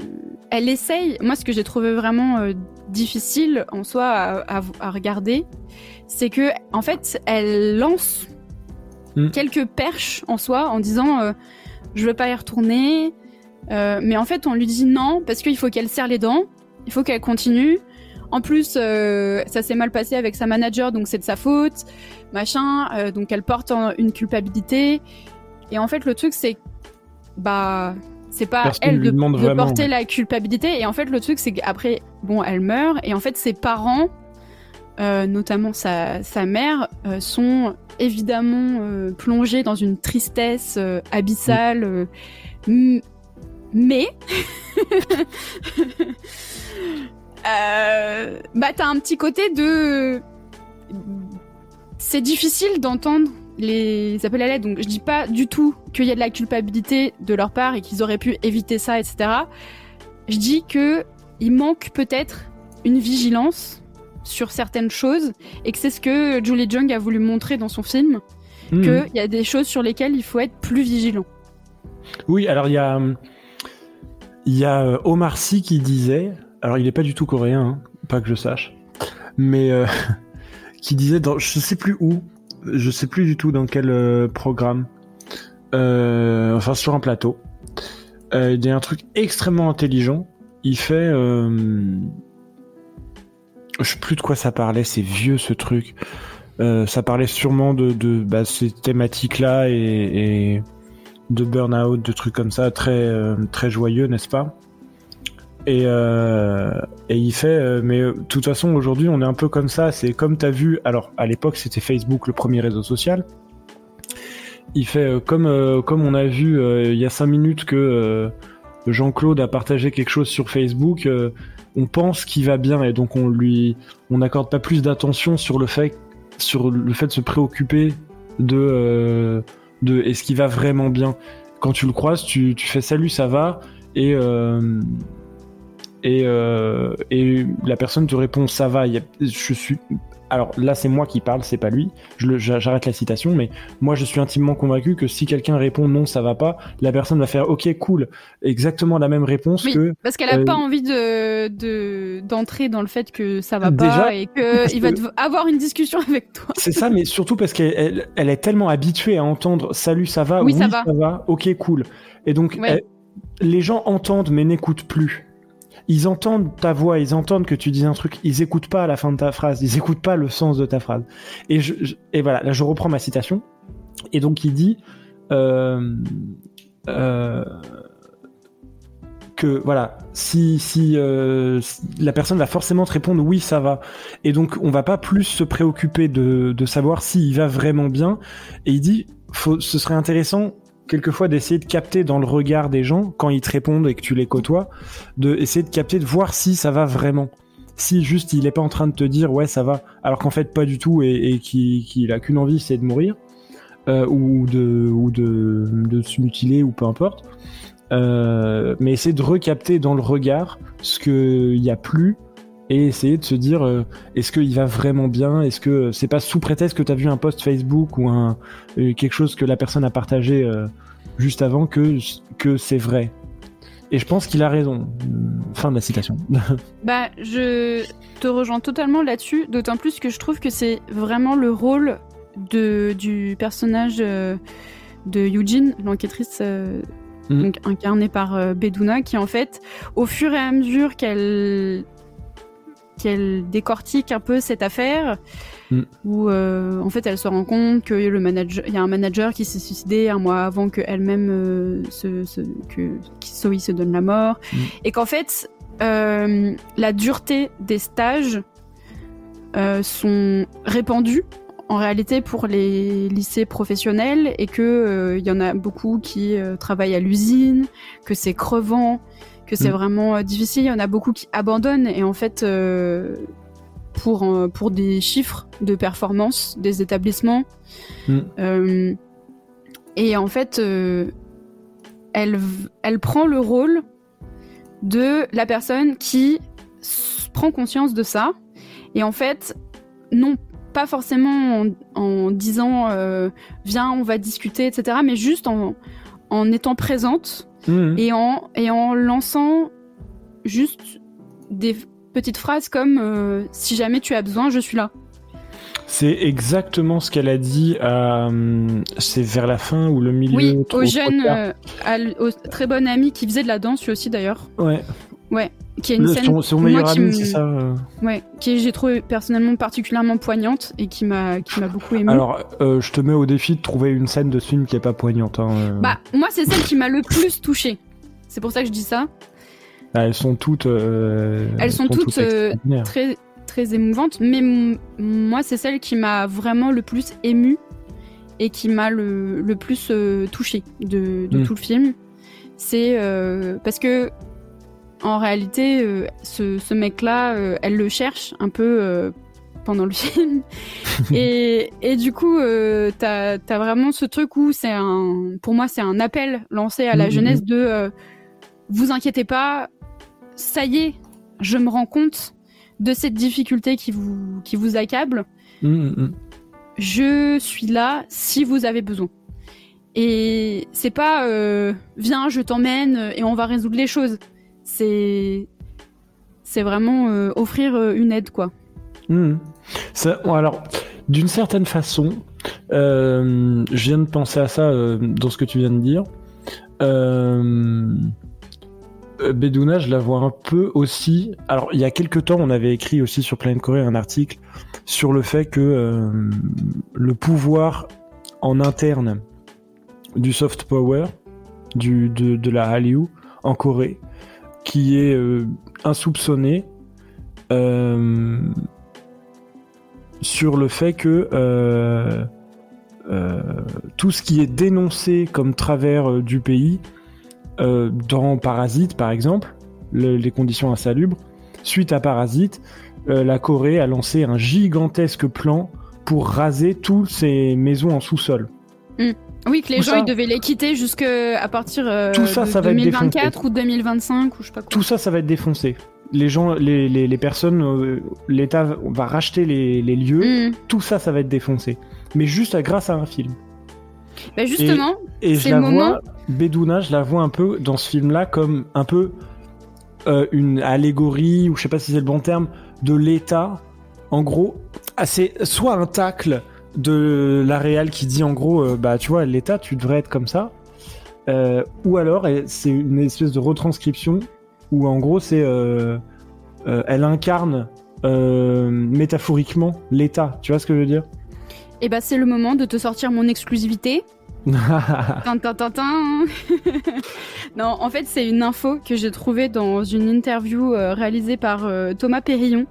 S2: elle essaye. Moi, ce que j'ai trouvé vraiment euh, difficile en soi à, à- à regarder, c'est que en fait elle lance quelques perches en soi en disant euh, je veux pas y retourner, mais en fait on lui dit non parce qu'il faut qu'elle serre les dents, il faut qu'elle continue. En plus, euh, ça s'est mal passé avec sa manager, donc c'est de sa faute, machin. euh, donc elle porte en- une culpabilité. Et en fait, le truc, c'est bah c'est pas
S1: Personne
S2: elle de,
S1: demande
S2: de
S1: vraiment,
S2: porter
S1: ouais.
S2: la culpabilité et en fait le truc c'est qu'après bon elle meurt et en fait ses parents euh, notamment sa, sa mère euh, sont évidemment euh, plongés dans une tristesse abyssale mais euh, bah t'as un petit côté de c'est difficile d'entendre les appels à l'aide. Donc je dis pas du tout qu'il y a de la culpabilité de leur part et qu'ils auraient pu éviter ça, etc. Je dis que il manque peut-être une vigilance sur certaines choses et que c'est ce que Julie Jung a voulu montrer dans son film,
S1: Mm.
S2: qu'il y a des choses sur lesquelles il faut être plus vigilant.
S1: Oui, alors il y a, il y a euh, Omar Sy qui disait, alors il est pas du tout coréen, hein, pas que je sache, mais euh, qui disait, dans, je sais plus où, je sais plus du tout dans quel euh, programme, euh, enfin sur un plateau, il y un truc extrêmement intelligent. Il fait, je sais plus de quoi ça parlait, c'est vieux ce truc. Ça parlait sûrement de, de bah, ces thématiques-là et, de burn-out, de trucs comme ça, très joyeux, n'est-ce pas? Et, euh, et il fait, euh, mais euh, de toute façon, aujourd'hui, on est un peu comme ça. C'est comme tu as vu, alors à l'époque, c'était Facebook, le premier réseau social. Il fait, comme, comme on a vu il y a cinq minutes que Jean-Claude a partagé quelque chose sur Facebook, on pense qu'il va bien et donc on lui, on n'accorde pas plus d'attention sur le fait, sur le fait de se préoccuper de, de est-ce qu'il va vraiment bien. Quand tu le croises, tu, tu fais salut, ça va? Et et, euh, et la personne te répond ça va. il y a- je suis. Alors là, c'est moi qui parle, c'est pas lui. J'arrête la citation, mais moi, je suis intimement convaincu que si quelqu'un répond non, ça va pas, la personne va faire ok, cool, exactement la même réponse
S2: Oui,
S1: que.
S2: Parce qu'elle a
S1: euh,
S2: pas envie de de- d'entrer dans le fait que ça va
S1: Déjà,
S2: pas et qu'il va
S1: que-
S2: avoir une discussion avec toi.
S1: C'est ça, mais surtout parce qu'elle elle, elle est tellement habituée à entendre salut, ça va,
S2: Oui, ça va.
S1: ok, cool. Et donc,
S2: Ouais.
S1: elle- les gens entendent mais n'écoutent plus. Ils entendent ta voix, ils entendent que tu dis un truc, ils écoutent pas la fin de ta phrase, ils écoutent pas le sens de ta phrase. Et, voilà, là je reprends ma citation. Et donc il dit euh, euh, que voilà, si, euh, la personne va forcément te répondre oui ça va, et donc on va pas plus se préoccuper de, savoir s'il va vraiment bien. Et il dit, ce serait intéressant quelquefois d'essayer de capter dans le regard des gens quand ils te répondent et que tu les côtoies, de essayer de capter, de voir si ça va vraiment. Si juste il est pas en train de te dire ouais ça va, alors qu'en fait pas du tout et, et qu'il qu'il a qu'une envie c'est de mourir euh, ou de ou de, de se mutiler ou peu importe. Euh, mais essayer de recapter dans le regard ce qu'il y a plus et essayer de se dire euh, est-ce qu'il va vraiment bien? Est-ce que c'est pas sous prétexte que tu as vu un post Facebook ou un euh, quelque chose que la personne a partagé euh, juste avant que que c'est vrai? Et je pense qu'il a raison. Fin de la citation.
S2: Bah, je te rejoins totalement là-dessus, d'autant plus que je trouve que c'est vraiment le rôle de, du personnage euh, de Eugene, l'enquêtrice euh,
S1: Mhm.
S2: donc incarnée par euh, Beduna, qui en fait, au fur et à mesure qu'elle qu'elle décortique un peu cette affaire,
S1: Mhm.
S2: où euh, en fait elle se rend compte que le manager, il y a un manager qui s'est suicidé un mois avant que elle-même euh, se, se- que Zoe se donne la mort,
S1: Mhm.
S2: et qu'en fait euh, la dureté des stages sont répandus en réalité pour les lycées professionnels et que il y en a beaucoup qui travaillent à l'usine, que c'est crevant, que c'est
S1: Mm.
S2: vraiment difficile. Il y en a beaucoup qui abandonnent et en fait pour euh, pour des chiffres de performance des établissements.
S1: Mm.
S2: Euh, et en fait, euh, elle elle prend le rôle de la personne qui prend conscience de ça et en fait non pas forcément en, en disant euh, viens on va discuter etc mais juste en en étant présente
S1: Mhm.
S2: et en, et en lançant juste des petites phrases comme euh, si jamais tu as besoin, je suis là.
S1: C'est exactement ce qu'elle a dit. hum, c'est vers la fin ou le milieu.
S2: Oui, au jeune, euh, à au très bon ami qui faisait de la danse lui aussi d'ailleurs,
S1: Ouais.
S2: Qui est une
S1: Le-
S2: scène
S1: son, son meilleur
S2: qui
S1: ami, c'est ça. euh.
S2: ouais, qui j'ai trouvé personnellement particulièrement poignante et qui m'a qui m'a beaucoup ému.
S1: Alors, euh, je te mets au défi de trouver une scène de ce film qui est pas poignante. hein, euh.
S2: Bah moi c'est celle qui m'a le plus touchée. C'est pour ça que je dis ça.
S1: Ah, elles sont toutes. euh,
S2: Elles sont toutes, très très émouvante, mais moi c'est celle qui m'a vraiment le plus émue et qui m'a le, le plus touchée de, de
S1: Mm.
S2: tout le film. C'est parce que en réalité, euh, ce, ce mec-là, euh, elle le cherche un peu euh, pendant le film. et, et du coup, t'as as vraiment ce truc où c'est un, pour moi, c'est un appel lancé à la
S1: Mhm.
S2: jeunesse de vous inquiétez pas, ça y est, je me rends compte de cette difficulté qui vous, qui vous accable.
S1: Hum.
S2: Je suis là si vous avez besoin. Et c'est pas euh, viens, je t'emmène et on va résoudre les choses. C'est c'est vraiment euh, offrir euh, une aide quoi.
S1: Bon, alors, d'une certaine façon, euh, je viens de penser à ça dans ce que tu viens de dire. Bedouna, je la vois un peu aussi. Alors, il y a quelques temps, on avait écrit aussi sur Planet Corée un article sur le fait que le pouvoir en interne du soft power, du, de, de la Hallyu en Corée, qui est euh, insoupçonné. Euh, sur le fait que euh, tout ce qui est dénoncé comme travers du pays, dans Parasite par exemple, le- les conditions insalubres, suite à Parasite, la Corée a lancé un gigantesque plan pour raser toutes ces maisons en sous-sol.
S2: Oui, que les
S1: Tout
S2: gens
S1: ça-
S2: ils devaient les quitter jusque à partir euh,
S1: Tout ça,
S2: de
S1: ça va être
S2: 2024 ou 2025 ou je sais pas quoi.
S1: Tout ça, ça va être défoncé. Les gens, les, les, les personnes, euh, l'État va racheter les, les lieux.
S2: Mm.
S1: Tout ça, ça va être défoncé. Mais juste grâce à un film.
S2: Bah justement,
S1: Et je la
S2: le moment-
S1: vois, Bedouna, je la vois un peu dans ce film-là comme un peu euh, une allégorie, ou je sais pas si c'est le bon terme, de l'État. En gros, c'est soit un tacle de la réal qui dit en gros, euh, bah tu vois, l'État, tu devrais être comme ça. Euh, ou alors, c'est une espèce de retranscription où en gros, c'est. euh, elle incarne métaphoriquement l'État. Tu vois ce que je veux dire?
S2: Et bah c'est le moment de te sortir mon exclusivité. Non, en fait, c'est une info que j'ai trouvée dans une interview réalisée par Thomas Périllon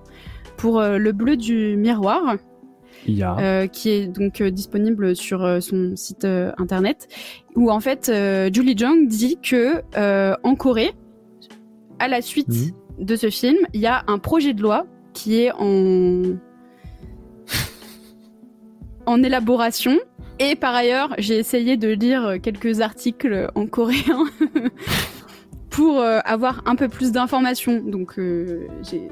S2: pour Le Bleu du Miroir, Euh, qui est donc euh, disponible sur euh, son site internet, où en fait Julie Jung dit que en Corée, à la suite
S1: Mhm.
S2: de ce film, il y a un projet de loi qui est en en élaboration. Et par ailleurs, j'ai essayé de lire quelques articles en coréen pour avoir un peu plus d'informations. Donc, j'ai-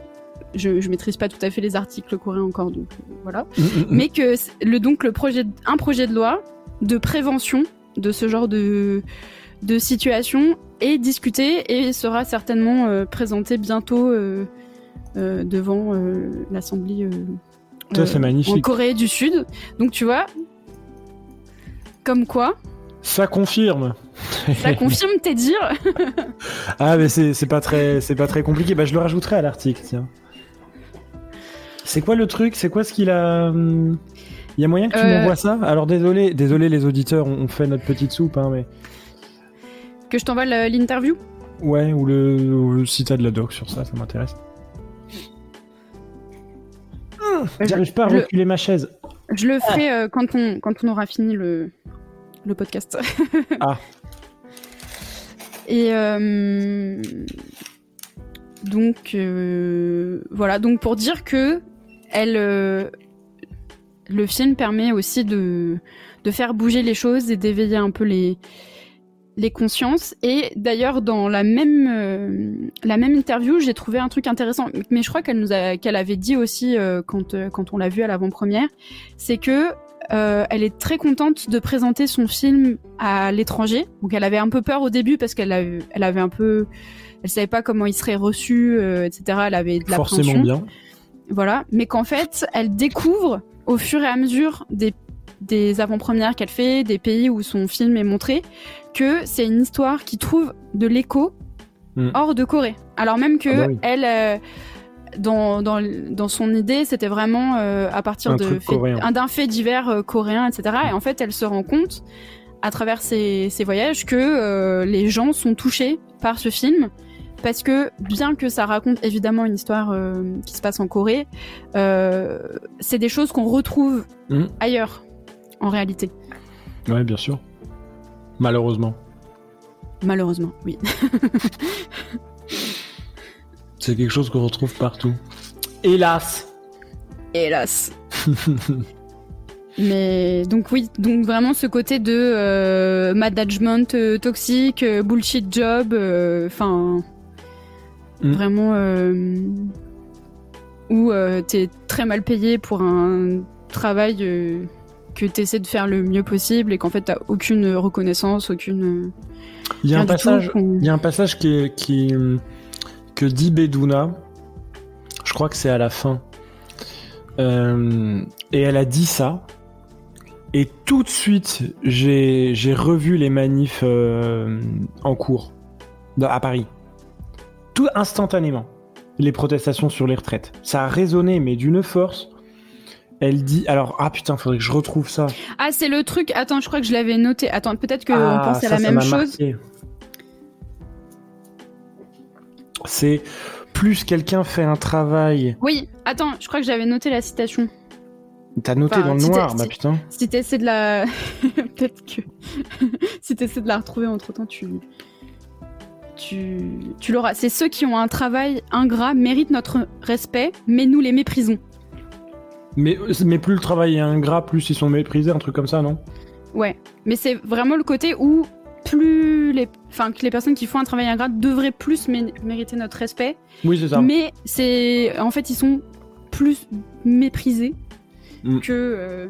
S2: je, je maîtrise pas tout à fait les articles coréens encore, donc voilà. Mais que c- le donc le projet, un projet de loi de prévention de ce genre de de situation est discuté et sera certainement euh, présenté bientôt euh, euh, devant l'Assemblée. en. Corée du Sud. Donc tu vois, comme quoi,
S1: Ça confirme.
S2: ça confirme tes dires.
S1: Ah mais c'est c'est pas très c'est pas très compliqué. Bah je le rajouterai à l'article, tiens. C'est quoi le truc? C'est quoi ce qu'il a Il y a moyen que tu
S2: Euh.
S1: m'envoies ça? Alors désolé, désolé les auditeurs, on, fait notre petite soupe, hein, mais
S2: Que je t'envoie l'interview?
S1: ouais ou le, ou si t'as de la doc sur ça, ça m'intéresse. J'arrive pas à
S2: le-
S1: reculer ma chaise.
S2: Je le ferai euh, quand, on, quand on aura fini le, le podcast.
S1: Ah.
S2: Et euh, donc euh, voilà, donc pour dire que elle, euh, le film permet aussi de, de faire bouger les choses et d'éveiller un peu les, les consciences. Et d'ailleurs, dans la même, euh, la même interview, j'ai trouvé un truc intéressant, mais je crois qu'elle nous a, qu'elle avait dit aussi euh, quand, euh, quand on l'a vu à l'avant-première, c'est que elle est très contente de présenter son film à l'étranger. Donc elle avait un peu peur au début parce qu'elle avait, elle avait un peu, elle savait pas comment il serait reçu, etc. Elle avait de
S1: Forcément
S2: l'appréhension.
S1: bien.
S2: Voilà, mais qu'en fait, elle découvre au fur et à mesure des, des avant-premières qu'elle fait, des pays où son film est montré, que c'est une histoire qui trouve de l'écho
S1: Mm.
S2: hors de Corée. Alors même que
S1: Ah bah oui.
S2: elle, euh, dans, dans, dans son idée, c'était vraiment euh, à partir fait- d'un fait divers euh, coréen, etc. Et en fait, elle se rend compte à travers ses, ses voyages que les gens sont touchés par ce film parce que bien que ça raconte évidemment une histoire euh, qui se passe en Corée, euh, c'est des choses qu'on retrouve
S1: Mhm.
S2: ailleurs en réalité.
S1: Ouais, bien sûr. Malheureusement.
S2: Malheureusement, oui.
S1: C'est quelque chose qu'on retrouve partout. Hélas.
S2: Hélas. Mais donc oui, donc vraiment ce côté de euh, management euh, toxique, euh, bullshit job, euh, enfin
S1: Mm.
S2: vraiment euh, où euh, t'es très mal payé pour un travail euh, que t'essaies de faire le mieux possible et qu'en fait t'as aucune reconnaissance, aucune.
S1: Il y a un passage, il y a un passage qui, est- qui que dit Beduna. Je crois que c'est à la fin. Euh, et elle a dit ça. Et tout de suite, j'ai revu les manifs euh, en cours à Paris. Tout instantanément. Les protestations sur les retraites. Ça a résonné, mais d'une force. Elle dit. Alors, ah putain, faudrait que je retrouve ça.
S2: Ah c'est le truc. Attends, je crois que je l'avais noté. Attends, peut-être qu'on
S1: Ah,
S2: pense à
S1: ça,
S2: la
S1: ça
S2: même chose.
S1: C'est plus quelqu'un fait un travail.
S2: Oui, attends, je crois que j'avais noté la citation.
S1: T'as noté
S2: Enfin,
S1: dans le
S2: si
S1: noir, bah
S2: si-
S1: putain.
S2: Si t'essaies de la. Peut-être que. si t'essaies de la retrouver entre temps, tu. Tu, tu l'auras. C'est ceux qui ont un travail ingrat méritent notre respect, mais nous les méprisons.
S1: Mais, mais plus le travail est ingrat, plus ils sont méprisés, un truc comme ça, non?
S2: Ouais. Mais c'est vraiment le côté où plus les. Enfin, que les personnes qui font un travail ingrat devraient plus mé- mériter notre respect.
S1: Oui, c'est ça.
S2: Mais c'est. En fait, ils sont plus méprisés
S1: Mm.
S2: que. euh,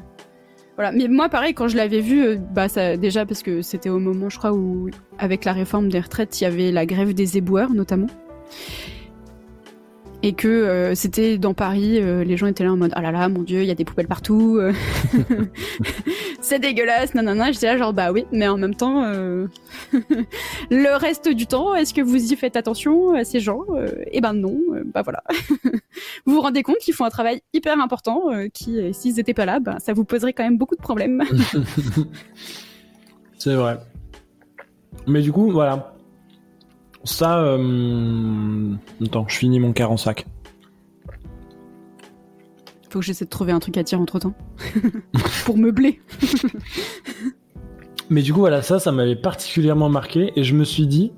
S2: Mais moi, pareil, quand je l'avais vu, euh, bah, déjà parce que c'était au moment, je crois, où, avec la réforme des retraites, il y avait la grève des éboueurs, notamment. Et que euh, c'était dans Paris, euh, les gens étaient là en mode Ah là là, mon dieu, il y a des poubelles partout. euh. c'est dégueulasse, nanana. J'étais là, genre, bah oui, mais en même temps, euh, le reste du temps, est-ce que vous y faites attention à ces gens Eh ben non, bah voilà. vous vous rendez compte qu'ils font un travail hyper important, qui, s'ils étaient pas là, bah, ça vous poserait quand même beaucoup de problèmes.
S1: C'est vrai. Mais du coup, voilà. Ça. euh, Attends, je finis mon quart en sac.
S2: Faut que j'essaie de trouver un truc à dire entre temps. Pour meubler.
S1: Mais du coup, voilà, ça, ça m'avait particulièrement marqué et je me suis dit,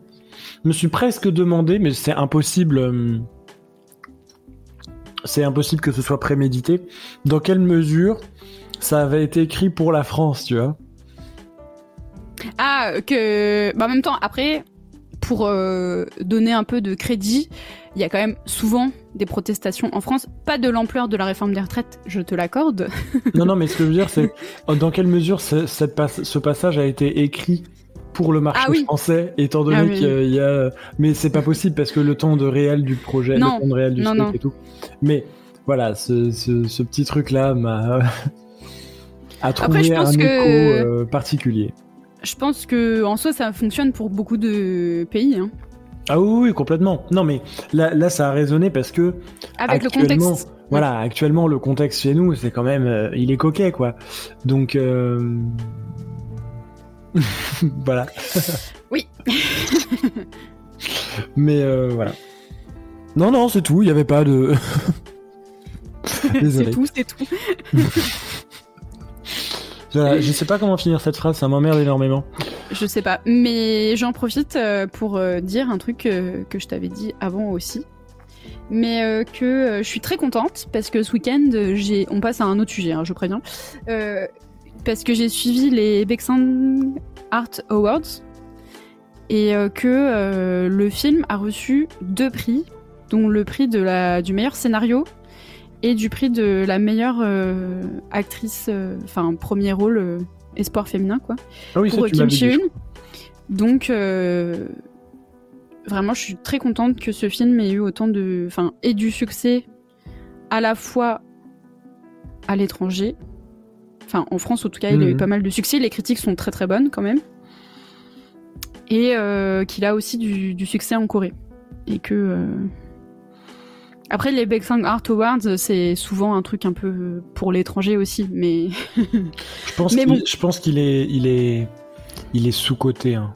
S1: je me suis presque demandé, mais c'est impossible. euh, C'est impossible que ce soit prémédité. Dans quelle mesure ça avait été écrit pour la France, tu vois
S2: Ah, que. Bah, en même temps, après, pour euh, donner un peu de crédit, il y a quand même souvent des protestations en France. Pas de l'ampleur de la réforme des retraites, je te l'accorde.
S1: Non, non, mais ce que je veux dire, c'est dans quelle mesure ce, cette pas- ce passage a été écrit pour le marché
S2: Ah oui.
S1: français, étant donné
S2: Ah oui.
S1: qu'il y a. Mais c'est pas possible parce que le temps de réel du projet,
S2: Non.
S1: le temps de réel du
S2: Non,
S1: truc
S2: non.
S1: et tout. Mais voilà, ce, ce, ce petit truc-là m'a. a trouvé
S2: je pense
S1: un
S2: que-
S1: écho euh, particulier.
S2: Je pense que en soi, ça fonctionne pour beaucoup de pays. hein.
S1: Ah oui, oui, complètement. Non, mais là, là, ça a résonné parce que
S2: Avec le contexte.
S1: Voilà, actuellement, le contexte chez nous, c'est quand même, euh, il est coquet, quoi. Donc, euh... voilà.
S2: Oui.
S1: Mais euh, voilà. Non, non, c'est tout. Il n'y avait pas de.
S2: c'est
S1: Désolé.
S2: tout, c'est tout.
S1: Je, je sais pas comment finir cette phrase, ça m'emmerde énormément.
S2: Je sais pas, mais j'en profite euh, pour euh, dire un truc euh, que je t'avais dit avant aussi. Mais euh, que euh, je suis très contente parce que ce week-end, euh, j'ai, on passe à un autre sujet, hein, je préviens. Euh, parce que j'ai suivi les Bexan Art Awards et euh, que euh, le film a reçu deux prix, dont le prix de la, du meilleur scénario et du prix de la meilleure euh, actrice, euh, enfin premier rôle euh, espoir féminin quoi
S1: Ah oui,
S2: pour
S1: ça,
S2: Kim Chi-eun. Donc, vraiment, je suis très contente que ce film ait eu autant de. Enfin, ait du succès à la fois à l'étranger. Enfin, en France, en tout cas, il a eu
S1: Mhm.
S2: pas mal de succès. Les critiques sont très très bonnes quand même. Et qu'il a aussi du, du succès en Corée. Et que. Après, les Baeksang Art Awards, c'est souvent un truc un peu pour l'étranger aussi, mais.
S1: Je pense qu'il
S2: bon.
S1: est, il est, il est sous-coté, hein,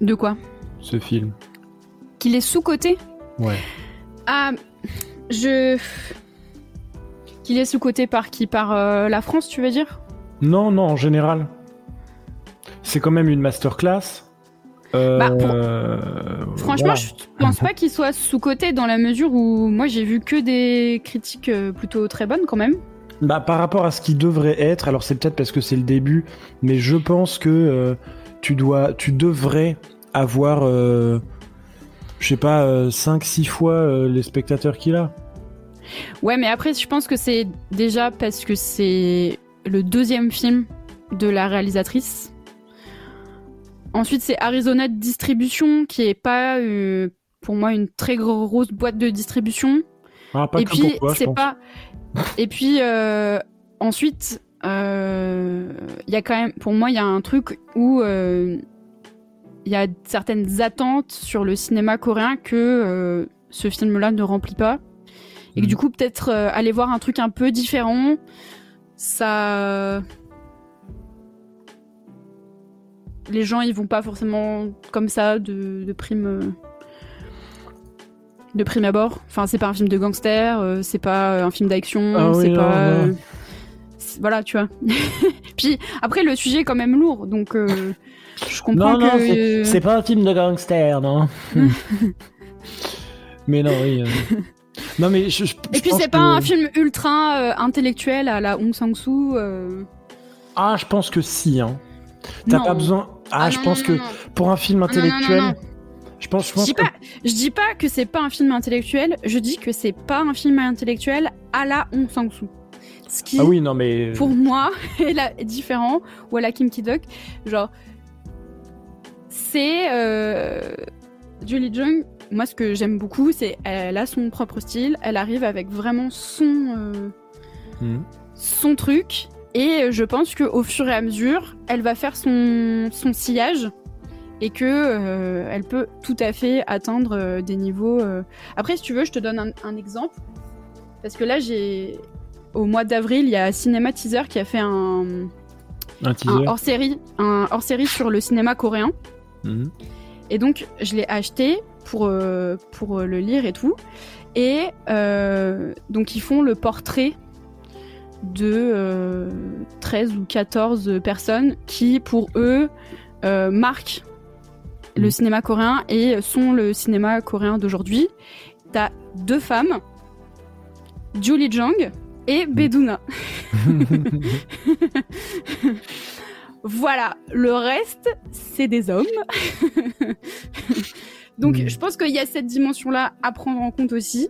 S2: De quoi?
S1: Ce film.
S2: Qu'il est sous-coté?
S1: Ouais.
S2: Ah, je. Qu'il est sous-coté par qui? Par euh, la France, tu veux dire?
S1: Non, non, en général. C'est quand même une masterclass. Euh,
S2: Bah, pour-
S1: euh,
S2: Franchement,
S1: voilà.
S2: je pense pas qu'il soit sous-coté dans la mesure où moi j'ai vu que des critiques euh, plutôt très bonnes quand même.
S1: Bah, par rapport à ce qui devrait être, alors c'est peut-être parce que c'est le début, mais je pense que euh, tu dois, tu devrais avoir, euh, je sais pas, 5-6 fois les spectateurs qu'il a.
S2: Ouais, mais après, je pense que c'est déjà parce que c'est le deuxième film de la réalisatrice. Ensuite, c'est Arizona Distribution, qui est pas, euh, pour moi, une très grosse boîte de distribution.
S1: Ah, pas
S2: et puis
S1: toi, je
S2: c'est
S1: pense.
S2: pas. Et puis euh, ensuite, euh, il y a quand même, pour moi, il y a un truc où euh, il y a certaines attentes sur le cinéma coréen que euh, ce film-là ne remplit pas, et que
S1: Mhm.
S2: du coup peut-être euh, aller voir un truc un peu différent, ça. Les gens, ils vont pas forcément comme ça de, de prime. euh, de prime abord. Enfin, c'est pas un film de gangster, euh, c'est pas un film d'action,
S1: Ah
S2: c'est pas.
S1: non.
S2: euh, voilà, tu vois. Puis après, le sujet est quand même lourd, donc euh, je comprends
S1: Non, non,
S2: que.
S1: c'est-
S2: euh,
S1: pas un film de gangster, non. mais non, oui. euh. Non, mais je, je-
S2: Et
S1: je
S2: puis c'est pas
S1: que-
S2: un film ultra euh, intellectuel à la Hong Sang-soo. euh,
S1: Ah, je pense que si. Hein. T'as pas besoin. Ah, je
S2: non,
S1: pense
S2: non,
S1: que
S2: non,
S1: pour un film
S2: non,
S1: intellectuel, je pense, je
S2: Je
S1: pense
S2: dis
S1: que
S2: pas, je dis pas que c'est pas un film intellectuel, je dis que c'est pas un film intellectuel à la Hong Sang-soo. Ce qui,
S1: ah oui, non, mais
S2: pour moi, est, la- est différent, ou à la Kim Ki-duk, genre, c'est euh, Julie Jung. Moi, ce que j'aime beaucoup, c'est elle a son propre style, elle arrive avec vraiment son euh,
S1: Mhm.
S2: son truc, et je pense que au fur et à mesure, elle va faire son son sillage. Et que euh, elle peut tout à fait atteindre euh, des niveaux. euh. Après, si tu veux, je te donne un, un exemple. Parce que là, j'ai. Au mois d'avril, il y a Cinema Teaser qui a fait un,
S1: un teaser.
S2: un hors-série, un hors-série sur le cinéma coréen.
S1: Mhm.
S2: Et donc, je l'ai acheté pour, pour le lire et tout. Et donc, ils font le portrait de euh, 13 ou 14 personnes qui, pour eux, euh, marquent le
S1: Mhm.
S2: cinéma coréen et sont le cinéma coréen d'aujourd'hui. T'as deux femmes, Julie Jung et Beduna. Voilà, le reste, c'est des hommes. Donc,
S1: Mm.
S2: je pense qu'il y a cette dimension-là à prendre en compte aussi.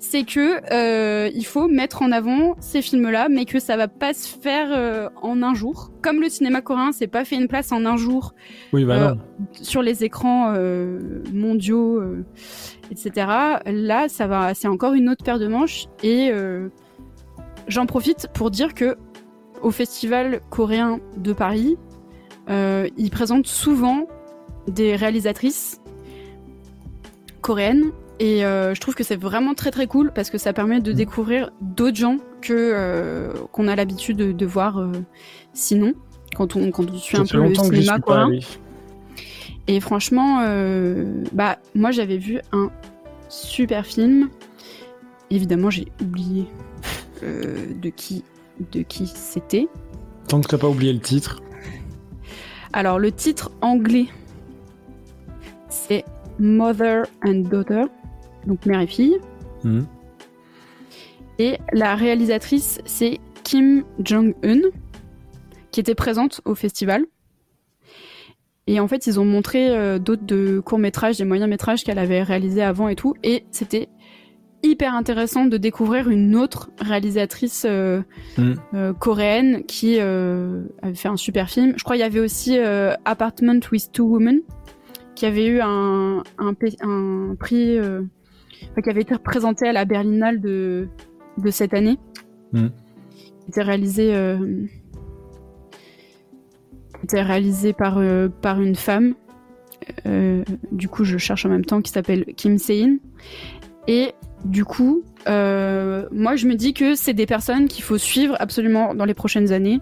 S2: C'est que euh, il faut mettre en avant ces films-là, mais que ça va pas se faire euh, en un jour. Comme le cinéma coréen, c'est pas fait une place en un jour
S1: Oui, bah
S2: Euh, sur les écrans euh, mondiaux, euh, etc. Là, ça va, c'est encore une autre paire de manches. Et euh, j'en profite pour dire que au Festival coréen de Paris, euh, ils présentent souvent des réalisatrices coréennes. Et euh, je trouve que c'est vraiment très très cool parce que ça permet de découvrir d'autres gens que euh, qu'on a l'habitude de, de voir euh, sinon quand on quand on suit un peu le cinéma
S1: suis pas allé.
S2: Et franchement, bah moi j'avais vu un super film. Évidemment, j'ai oublié de qui de qui c'était.
S1: Tant que t'as pas oublié le titre.
S2: Alors, le titre anglais, c'est Mother and Daughter, donc mère et fille.
S1: Mhm.
S2: Et la réalisatrice, c'est Kim Jong-un, qui était présente au festival. Et en fait, ils ont montré euh, d'autres de courts-métrages, des moyens-métrages qu'elle avait réalisés avant et tout. Et c'était hyper intéressant de découvrir une autre réalisatrice euh,
S1: Mhm.
S2: euh, coréenne qui avait fait un super film. Je crois qu'il y avait aussi Apartment with Two Women, qui avait eu un, un, pe- un prix, qui avait été présenté à la Berlinale de, de cette année. Qui était réalisé, euh, qui était réalisé par, euh, par une femme. Euh, du coup, je cherche en même temps, qui s'appelle Kim Se-in. Et du coup, euh, moi, je me dis que c'est des personnes qu'il faut suivre absolument dans les prochaines années,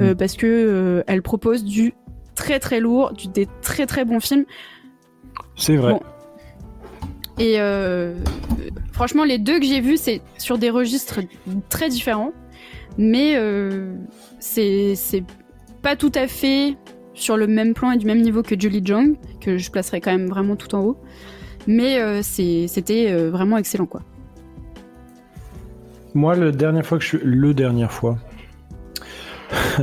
S2: euh, parce que elles proposent du très très lourd, du, des très très bons films.
S1: C'est vrai.
S2: Bon. Et euh, franchement, les deux que j'ai vus, c'est sur des registres très différents, mais euh, c'est pas tout à fait sur le même plan et du même niveau que Julie Jong, que je placerai quand même vraiment tout en haut. Mais euh, c'était euh, vraiment excellent, quoi.
S1: Moi, la dernière fois que je suis... Le dernière fois.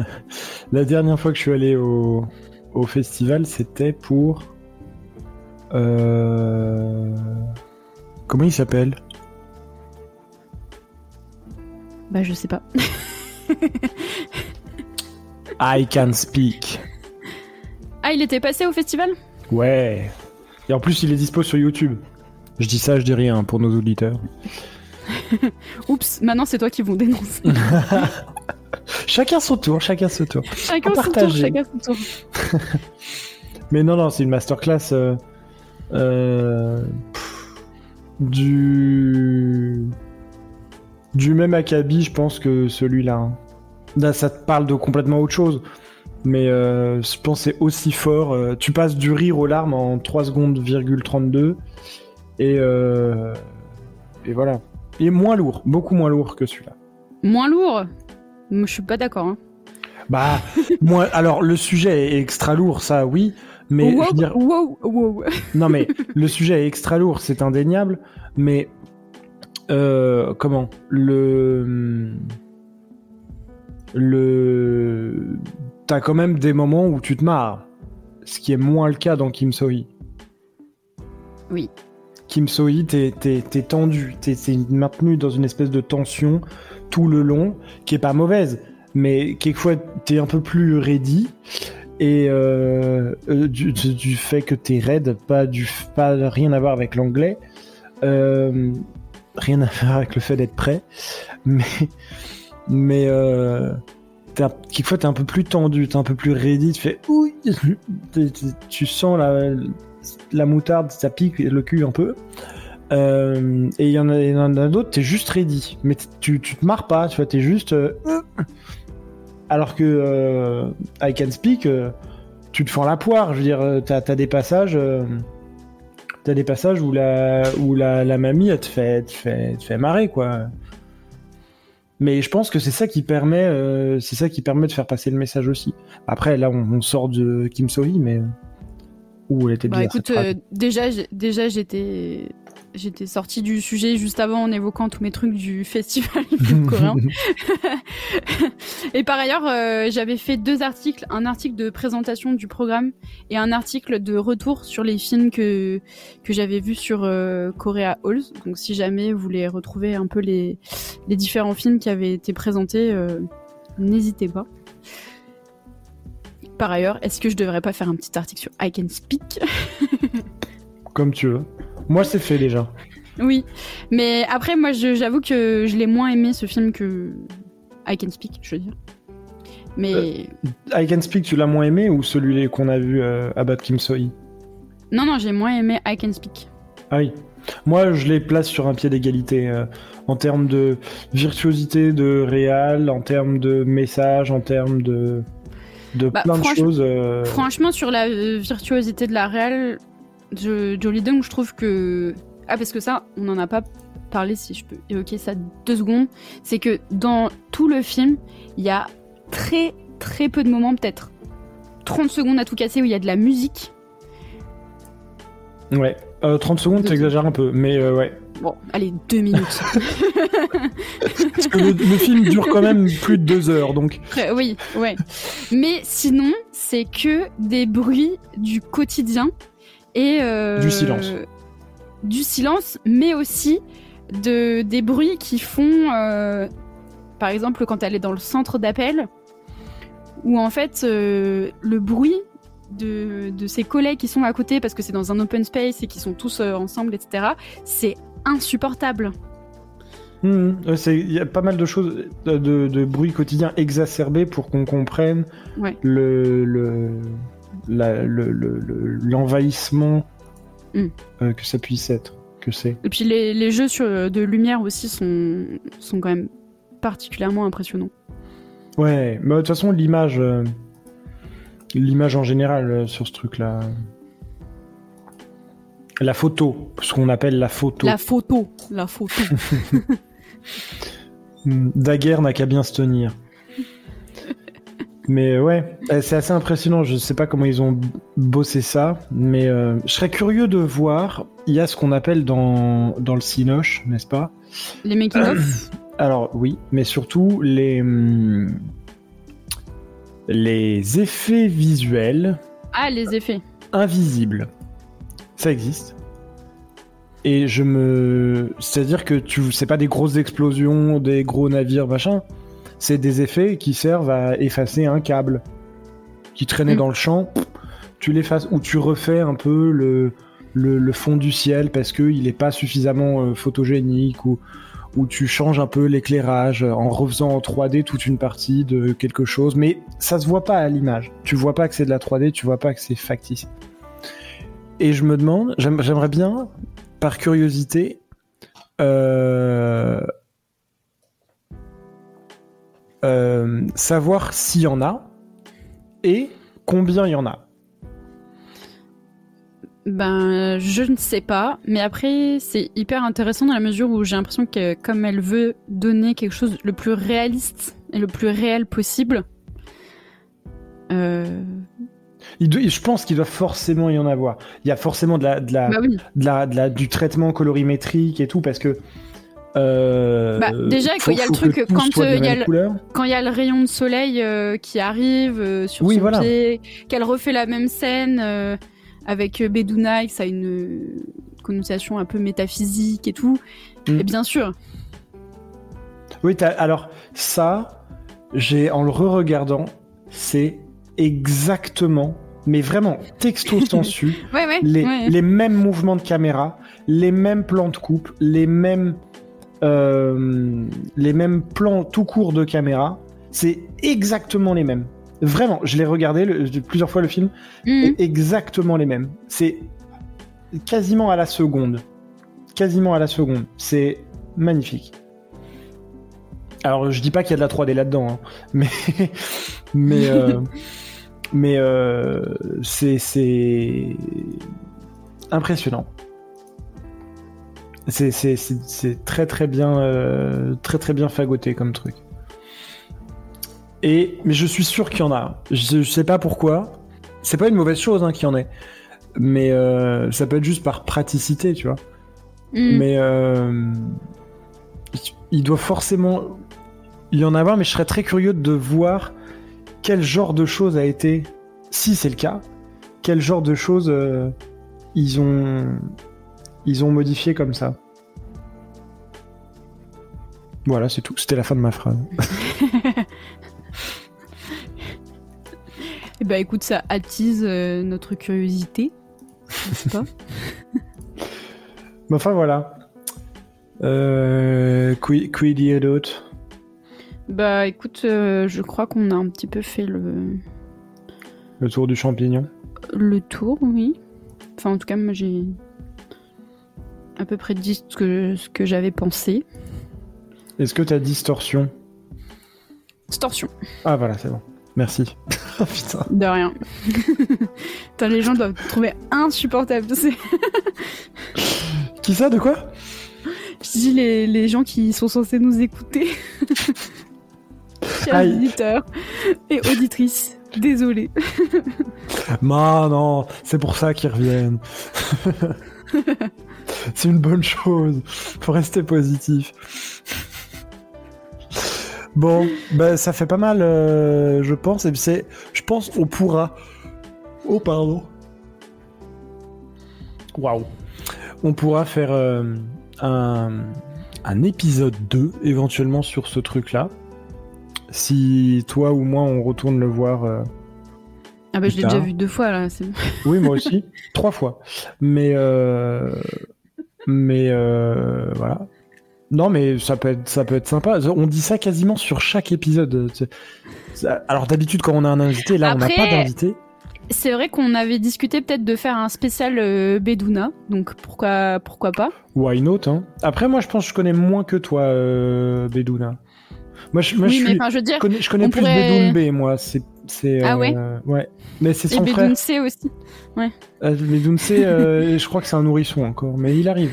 S1: la dernière fois que je suis allé au, au festival, c'était pour... Euh... Comment il s'appelle?
S2: Bah, je sais pas.
S1: I Can Speak.
S2: Ah, il était passé au festival?
S1: Ouais. Et en plus, il est dispo sur YouTube. Je dis ça, je dis rien pour nos auditeurs.
S2: Oups, maintenant c'est toi qui vont dénoncer.
S1: Chacun son tour, chacun son tour.
S2: chacun son tour, chacun son tour.
S1: Mais non, non, c'est une masterclass euh, pff, du du même acabit, je pense que celui-là. hein. Là, ça te parle de complètement autre chose, mais euh, je pense c'est aussi fort. euh, tu passes du rire aux larmes en 3 secondes, virgule 32, et euh, et voilà. Et moins lourd, beaucoup moins lourd que celui-là.
S2: Moins lourd? Je suis pas d'accord. Hein.
S1: Bah, moi, alors le sujet est extra lourd, ça oui, mais je
S2: wow,
S1: veux dire,
S2: wow, wow.
S1: Non, mais le sujet est extra lourd, c'est indéniable, mais euh, comment? Le le t'as quand même des moments où tu te marres, ce qui est moins le cas dans Kim So-hee.
S2: Oui.
S1: Kim So-hee, t'es t'es tendu, t'es t'es maintenu dans une espèce de tension tout le long, qui est pas mauvaise, mais quelquefois t'es un peu plus ready et euh, euh, du, fait que t'es raide, pas du pas rien à voir avec l'anglais, euh, rien à voir avec le fait d'être prêt, mais mais euh, t'es quelquefois t'es un peu plus tendu, t'es un peu plus ready, tu fais ouh, tu sens la la moutarde, ça pique le cul un peu. Et il y en a, a d'autres, t'es juste ready, mais tu, tu te marres pas, tu vois, t'es juste. Alors que euh, I Can Speak, euh, tu te fends la poire. Je veux dire, euh, t'as as des passages, euh, t'as des passages où la où la, la mamie elle te fait, elle te fait, elle te fait marrer quoi. Mais je pense que c'est ça qui permet, c'est ça qui permet de faire passer le message aussi. Après, là, on, on sort de Kim So-hee, mais où elle était
S2: Bah
S1: bien.
S2: écoute, déjà, déjà j'étais j'étais sortie du sujet juste avant en évoquant tous mes trucs du festival du film coréen. et par ailleurs, euh, j'avais fait deux articles, un article de présentation du programme et un article de retour sur les films que que j'avais vus sur euh, Korea Halls. Donc si jamais vous voulez retrouver un peu les les différents films qui avaient été présentés, euh, n'hésitez pas. Par ailleurs, est-ce que je devrais pas faire un petit article sur I Can Speak?
S1: Comme tu veux. Moi, c'est fait déjà.
S2: Oui, mais après, moi, je- j'avoue que je l'ai moins aimé ce film que I Can Speak, je veux dire. Mais
S1: I Can Speak, tu l'as moins aimé ou celui qu'on a vu euh, à Bad Kim So-hee
S2: non, non, j'ai moins aimé I Can Speak.
S1: Ah oui. Moi, je les place sur un pied d'égalité euh, en termes de virtuosité de réal, en termes de message, en termes de, de
S2: Bah,
S1: plein de choses. euh,
S2: Franchement, sur la euh, virtuosité de la réal, je, Jolie Dong, je trouve que ah parce que ça, on n'en a pas parlé si je peux évoquer ça deux secondes. C'est que dans tout le film, il y a très très peu de moments, peut-être 30 secondes à tout casser où il y a de la musique.
S1: Ouais. Euh, 30 secondes, t'exagères un peu, mais euh, ouais.
S2: Bon, allez, deux minutes.
S1: Parce que le, le film dure quand même plus de deux heures, donc.
S2: Oui, ouais. Mais sinon, c'est que des bruits du quotidien et euh,
S1: Du silence.
S2: Du silence, mais aussi de des bruits qui font, euh, par exemple, quand elle est dans le centre d'appel, où en fait euh, le bruit de, de ses collègues qui sont à côté parce que c'est dans un open space et qui sont tous euh, ensemble, etc. C'est insupportable.
S1: Ouais, c'est- Il y a pas mal de choses, de, de, bruit quotidien exacerbés pour qu'on comprenne
S2: Ouais.
S1: le le- la- le- le- le- l'envahissement
S2: Mm.
S1: euh, que ça puisse être, que c'est.
S2: Et puis les, les jeux sur, de lumière aussi sont, sont quand même particulièrement impressionnants.
S1: Ouais, mais de toute façon l'image, euh, l'image en général euh, sur ce truc-là, la photo, ce qu'on appelle la photo.
S2: La photo, la photo.
S1: Hmm, Daguerre n'a qu'à bien se tenir. Mais euh, ouais, euh, c'est assez impressionnant. Je sais pas comment ils ont bossé ça, mais euh, je serais curieux de voir. Il y a ce qu'on appelle dans, dans le Cinoche, n'est-ce pas?
S2: Les making of?
S1: Alors oui, mais surtout les hum, les effets visuels
S2: Ah, les effets.
S1: invisibles. Ça existe. Et je me, c'est-à-dire que tu, c'est pas des grosses explosions, des gros navires, machin. C'est des effets qui servent à effacer un câble qui traînait
S2: Mm.
S1: dans le champ. Tu l'effaces ou tu refais un peu le le, le fond du ciel parce que il est pas suffisamment euh, photogénique ou ou tu changes un peu l'éclairage en refaisant en 3D toute une partie de quelque chose, mais ça se voit pas à l'image. Tu vois pas que c'est de la 3D, tu vois pas que c'est factice. Et je me demande, j'aime- j'aimerais bien, par curiosité, euh, euh, savoir s'il y en a et combien il y en a.
S2: Ben, je ne sais pas. Mais après, c'est hyper intéressant dans la mesure où j'ai l'impression que comme elle veut donner quelque chose le plus réaliste et le plus réel possible, euh,
S1: Il doit- je pense qu'il doit forcément y en avoir. Il y a forcément de la, de la,
S2: bah oui.
S1: de la, de la- du traitement colorimétrique et tout parce que. Euh,
S2: Bah, déjà,
S1: faut-
S2: il y a le truc quand, il y a le-
S1: couleur.
S2: Quand il y a le rayon de soleil euh, qui arrive euh, sur
S1: Oui,
S2: son
S1: voilà.
S2: pied, qu'elle refait la même scène avec Bedouina, et que ça a une connotation un peu métaphysique et tout.
S1: Mm.
S2: Et bien sûr.
S1: Oui, alors ça, j'ai en le re-regardant, c'est exactement, mais vraiment texto sensu,
S2: Ouais, ouais.
S1: les,
S2: ouais.
S1: les mêmes mouvements de caméra, les mêmes plans de coupe, les mêmes, euh, les mêmes plans tout court de caméra. C'est exactement les mêmes. Vraiment, je l'ai regardé le- plusieurs fois le film,
S2: Mhm.
S1: exactement les mêmes. C'est quasiment à la seconde. Quasiment à la seconde. C'est magnifique. Alors, je dis pas qu'il y a de la 3D là-dedans, hein, mais mais euh, mais euh, c'est c'est impressionnant. C'est c'est c'est- c'est très très bien euh, très très bien fagoté comme truc. Et mais je suis sûr qu'il y en a. Je, je sais pas pourquoi. C'est pas une mauvaise chose hein, qu'il y en ait, mais euh, ça peut être juste par praticité, tu vois.
S2: Mhm.
S1: Mais euh, il doit forcément y en avoir, mais je serais très curieux de voir quel genre de chose a été, si c'est le cas, quel genre de choses ils ont ils ont modifié comme ça. Voilà, c'est tout. C'était la fin de ma phrase.
S2: Eh ben écoute, ça attise euh, notre curiosité. n'est-ce pas?
S1: Mais enfin voilà. Euh, dit d'autre?
S2: Bah écoute, euh, je crois qu'on a un petit peu fait le,
S1: Le tour du champignon.
S2: le tour, oui. Enfin en tout cas, moi j'ai à peu près dit ce que, ce que j'avais pensé.
S1: Est-ce que t'as distorsion?
S2: Distorsion,
S1: Ah voilà, c'est bon. Merci. Oh, putain.
S2: de rien. Putain, les gens doivent te trouver insupportable.
S1: Qui ça De quoi?
S2: Je dis les, les gens qui sont censés nous écouter. Chers
S1: Aïe.
S2: auditeurs et auditrices, désolé.
S1: Non, non, c'est pour ça qu'ils reviennent. c'est une bonne chose. Faut rester positif. Bon, bah ça fait pas mal, euh, je pense. Et c'est, je pense, on pourra. Oh pardon. Waouh. On pourra faire euh, un, un épisode 2 éventuellement sur ce truc-là. Si toi ou moi on retourne le voir. euh,
S2: Ah bah je l'ai déjà vu deux fois là.
S1: oui, moi aussi. Trois fois. Mais, euh... mais euh... voilà. Non, mais ça peut être, ça peut être sympa. On dit ça quasiment sur chaque épisode. Alors d'habitude, quand on a un invité, là, on n'a pas d'invité.
S2: C'est vrai qu'on avait discuté peut-être de faire un spécial euh, Beduna, donc pourquoi pourquoi pas?
S1: Why not hein? Après, moi, je pense que je connais moins que toi, euh, Bedouna. Moi, je, moi,
S2: oui,
S1: je,
S2: mais
S1: suis-
S2: enfin je veux dire.
S1: je connais, je connais
S2: on
S1: plus
S2: pourrait-
S1: Bedoun B, moi. C'est, c'est,
S2: Ah ouais
S1: euh, Ouais. Mais c'est
S2: Et
S1: son frère.
S2: Bedoun C aussi.
S1: Euh, Bedoun C, euh, je crois que c'est un nourrisson encore, mais il arrive.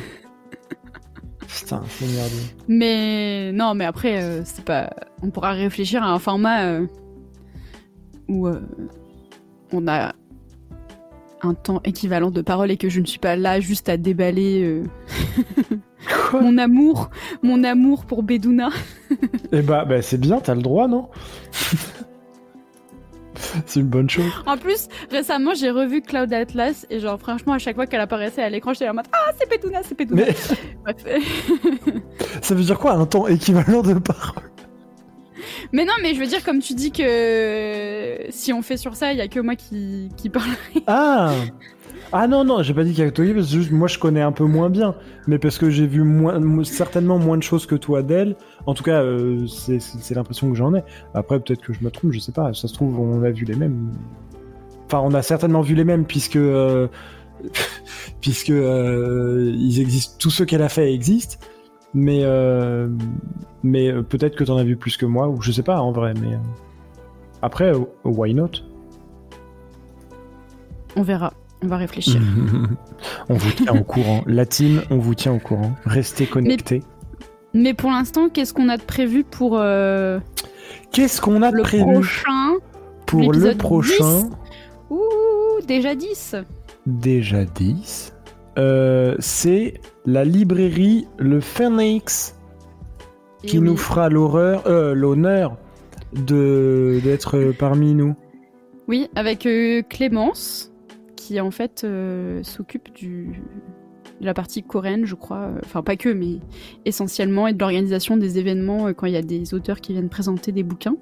S1: Putain, c'est merdier.
S2: Mais non, mais après, euh, c'est pas. On pourra réfléchir à un format euh, où euh, on a un temps équivalent de parole et que je ne suis pas là juste à déballer euh, mon amour, mon amour pour Beduna.
S1: Eh bah, bah c'est bien, t'as le droit, non? C'est une bonne chose.
S2: En plus, récemment, j'ai revu Cloud Atlas et genre franchement, à chaque fois qu'elle apparaissait à l'écran, j'étais en mode ah c'est Beduna, c'est.
S1: Mais
S2: Bref.
S1: ça veut dire quoi un temps équivalent de parole?
S2: Mais non, mais je veux dire comme tu dis que si on fait sur ça, il y a que moi qui qui parle.
S1: Ah Ah non, non, j'ai pas dit toi, parce que juste, moi je connais un peu moins bien, mais parce que j'ai vu certainement moins de choses que toi d'elle. En tout cas, euh, c'est l'impression que j'en ai. Après, peut-être que je me trompe, je sais pas. Ça se trouve, on a vu les mêmes. Enfin, on a certainement vu les mêmes, puisque. euh, puisque euh, ils existent, tous ceux qu'elle a fait existent. Mais, mais peut-être que t'en as vu plus que moi, ou je sais pas en vrai, mais. Après, why not?
S2: On verra, on va réfléchir.
S1: on vous tient au courant. La team, on vous tient au courant. Restez connectés.
S2: Mais pour l'instant, qu'est-ce qu'on a de prévu pour euh,
S1: Qu'est-ce qu'on a de
S2: le
S1: prévu
S2: prochain
S1: pour le prochain
S2: 10? Ouh, déjà 10
S1: Déjà 10. Euh, c'est la librairie Le Phoenix qui
S2: Et
S1: nous fera l'horreur, euh, l'honneur de d'être parmi nous.
S2: Oui, avec euh, Clémence, qui en fait euh, s'occupe du de la partie coréenne, je crois. euh, Enfin, pas que, mais essentiellement, et de l'organisation des événements euh, quand il y a des auteurs qui viennent présenter des bouquins.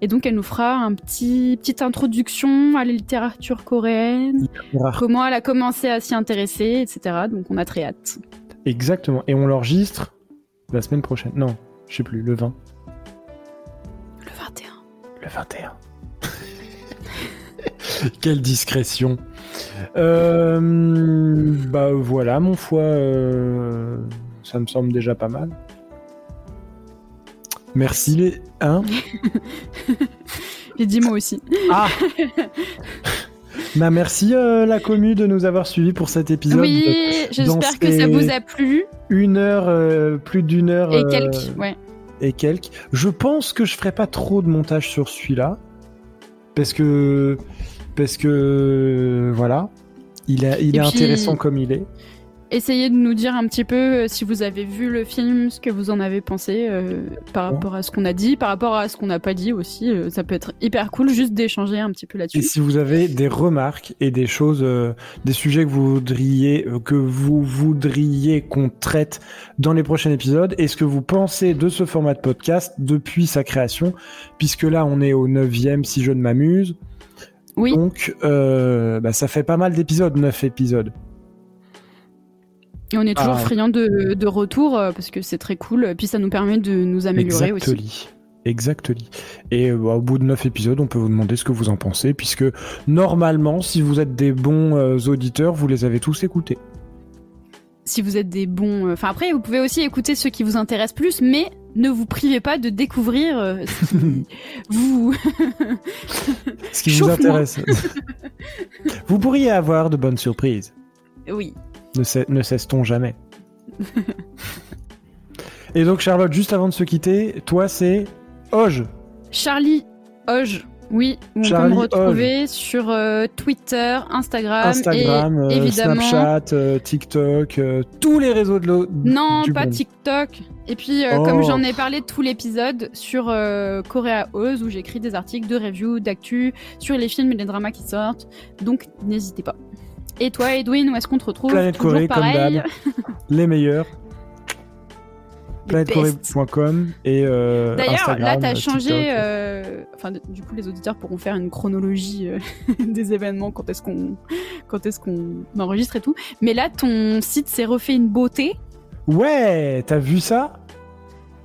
S2: Et donc, elle nous fera un petit petite introduction à la littérature coréenne, comment elle a commencé à s'y intéresser, etc. Donc, on a très hâte.
S1: Exactement. Et on l'enregistre la semaine prochaine. Non, je sais plus, le 20.
S2: Le 21.
S1: Le 21. Quelle discrétion. Euh, bah voilà, mon foie, euh, ça me semble déjà pas mal. Merci les... Hein
S2: J'ai dit moi aussi.
S1: Ah Bah merci euh, la commu de nous avoir suivis pour cet épisode.
S2: oui, j'espère que ça vous a plu.
S1: Une heure, euh, plus d'une heure.
S2: Et
S1: euh,
S2: quelques, ouais.
S1: et quelques. Je pense que je ferai pas trop de montage sur celui-là. Parce que. Parce que. Voilà. Il, a, il
S2: Et
S1: est
S2: puis-
S1: intéressant comme il est.
S2: Essayez de nous dire un petit peu euh, si vous avez vu le film, ce que vous en avez pensé euh, par rapport à ce qu'on a dit, par rapport à ce qu'on n'a pas dit aussi. euh, ça peut être hyper cool juste d'échanger un petit peu
S1: Et
S2: là-dessus.
S1: si vous avez des remarques et des choses, euh, des sujets que vous voudriez, que vous voudriez qu'on traite dans les prochains épisodes, et ce que vous pensez de ce format de podcast depuis sa création, puisque là on est au neuvième si je ne m'amuse.
S2: Oui,
S1: Donc euh, bah, ça fait pas mal d'épisodes, neuf épisodes.
S2: et on est toujours
S1: ah.
S2: friand de, de retour euh, parce que c'est très cool. Puis ça nous permet de nous améliorer aussi.
S1: Exactly. Et euh, bah, au bout de neuf épisodes, on peut vous demander ce que vous en pensez, puisque normalement, si vous êtes des bons euh, auditeurs, vous les avez tous écoutés.
S2: Si vous êtes des bons, enfin après vous pouvez aussi écouter ceux qui vous intéressent plus, mais ne vous privez pas de découvrir euh, ce qui vous.
S1: Ce qui vous intéresse. vous pourriez avoir de bonnes surprises.
S2: oui.
S1: Ne, cesse- ne cesse-t-on jamais. Et donc Charlotte, juste avant de se quitter, toi c'est Oge.
S2: Charlie Hoge. Oui, on
S1: Charlie
S2: peut me retrouver sur euh, Twitter, Instagram,
S1: Instagram,
S2: et
S1: euh,
S2: évidemment.
S1: Snapchat, euh, TikTok, tous les réseaux de l'eau.
S2: Non,
S1: du
S2: pas
S1: monde.
S2: TikTok. Et puis,
S1: Oh.
S2: comme j'en ai parlé de tout l'épisode sur Korea Oz, où j'écris des articles de review, d'actu sur les films et les dramas qui sortent. Donc, n'hésitez pas. Et toi, Edwin, où est-ce qu'on te retrouve?
S1: Planète Corée, comme
S2: pareil.
S1: d'hab. Les meilleurs.
S2: Les
S1: planètecorée.com et euh,
S2: D'ailleurs, là, t'as
S1: euh,
S2: changé. Euh, Enfin, du coup, les auditeurs pourront faire une chronologie euh, des événements, quand est-ce qu'on, quand est-ce qu'on enregistre et tout. Mais là, ton site s'est refait une beauté.
S1: Ouais, t'as vu ça?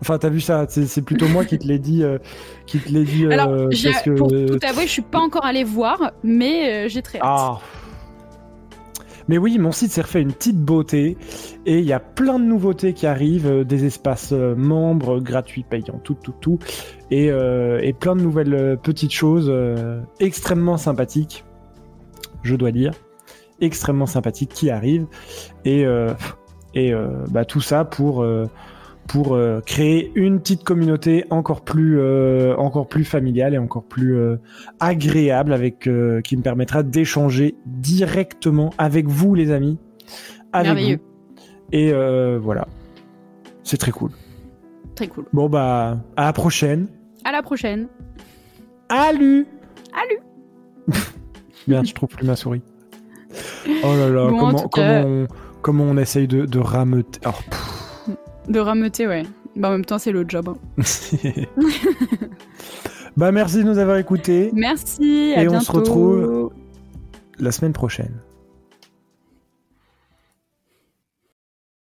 S1: Enfin, t'as vu ça C'est plutôt moi qui te l'ai dit, euh, qui te l'ai dit.
S2: Alors,
S1: euh,
S2: j'ai-
S1: parce que
S2: pour tout avouer, je suis pas encore allée voir, mais euh, j'ai très hâte.
S1: ah. Mais oui, mon site s'est refait une petite beauté. Et il y a plein de nouveautés qui arrivent, euh, des espaces euh, membres gratuits, payants, tout, tout, tout, et, euh, et plein de nouvelles euh, petites choses extrêmement sympathiques, je dois dire, extrêmement sympathiques qui arrivent. Et et bah, tout ça pour pour euh, créer une petite communauté encore plus euh, encore plus familiale et encore plus euh, agréable avec qui me permettra d'échanger directement avec vous les amis avec
S2: Merveilleux.
S1: vous. et voilà c'est très cool
S2: Très cool.
S1: bon bah à la prochaine
S2: À la prochaine.
S1: Alu
S2: Alu.
S1: Merde, je trouve plus ma souris. Oh là là,
S2: Bon,
S1: comment, comment, on, comment on essaye de, de rameuter. Oh.
S2: De rameuter, ouais. Bah, en même temps, c'est le job. hein.
S1: bah merci de nous avoir écoutés
S2: Merci. À
S1: Et on se retrouve- la semaine prochaine.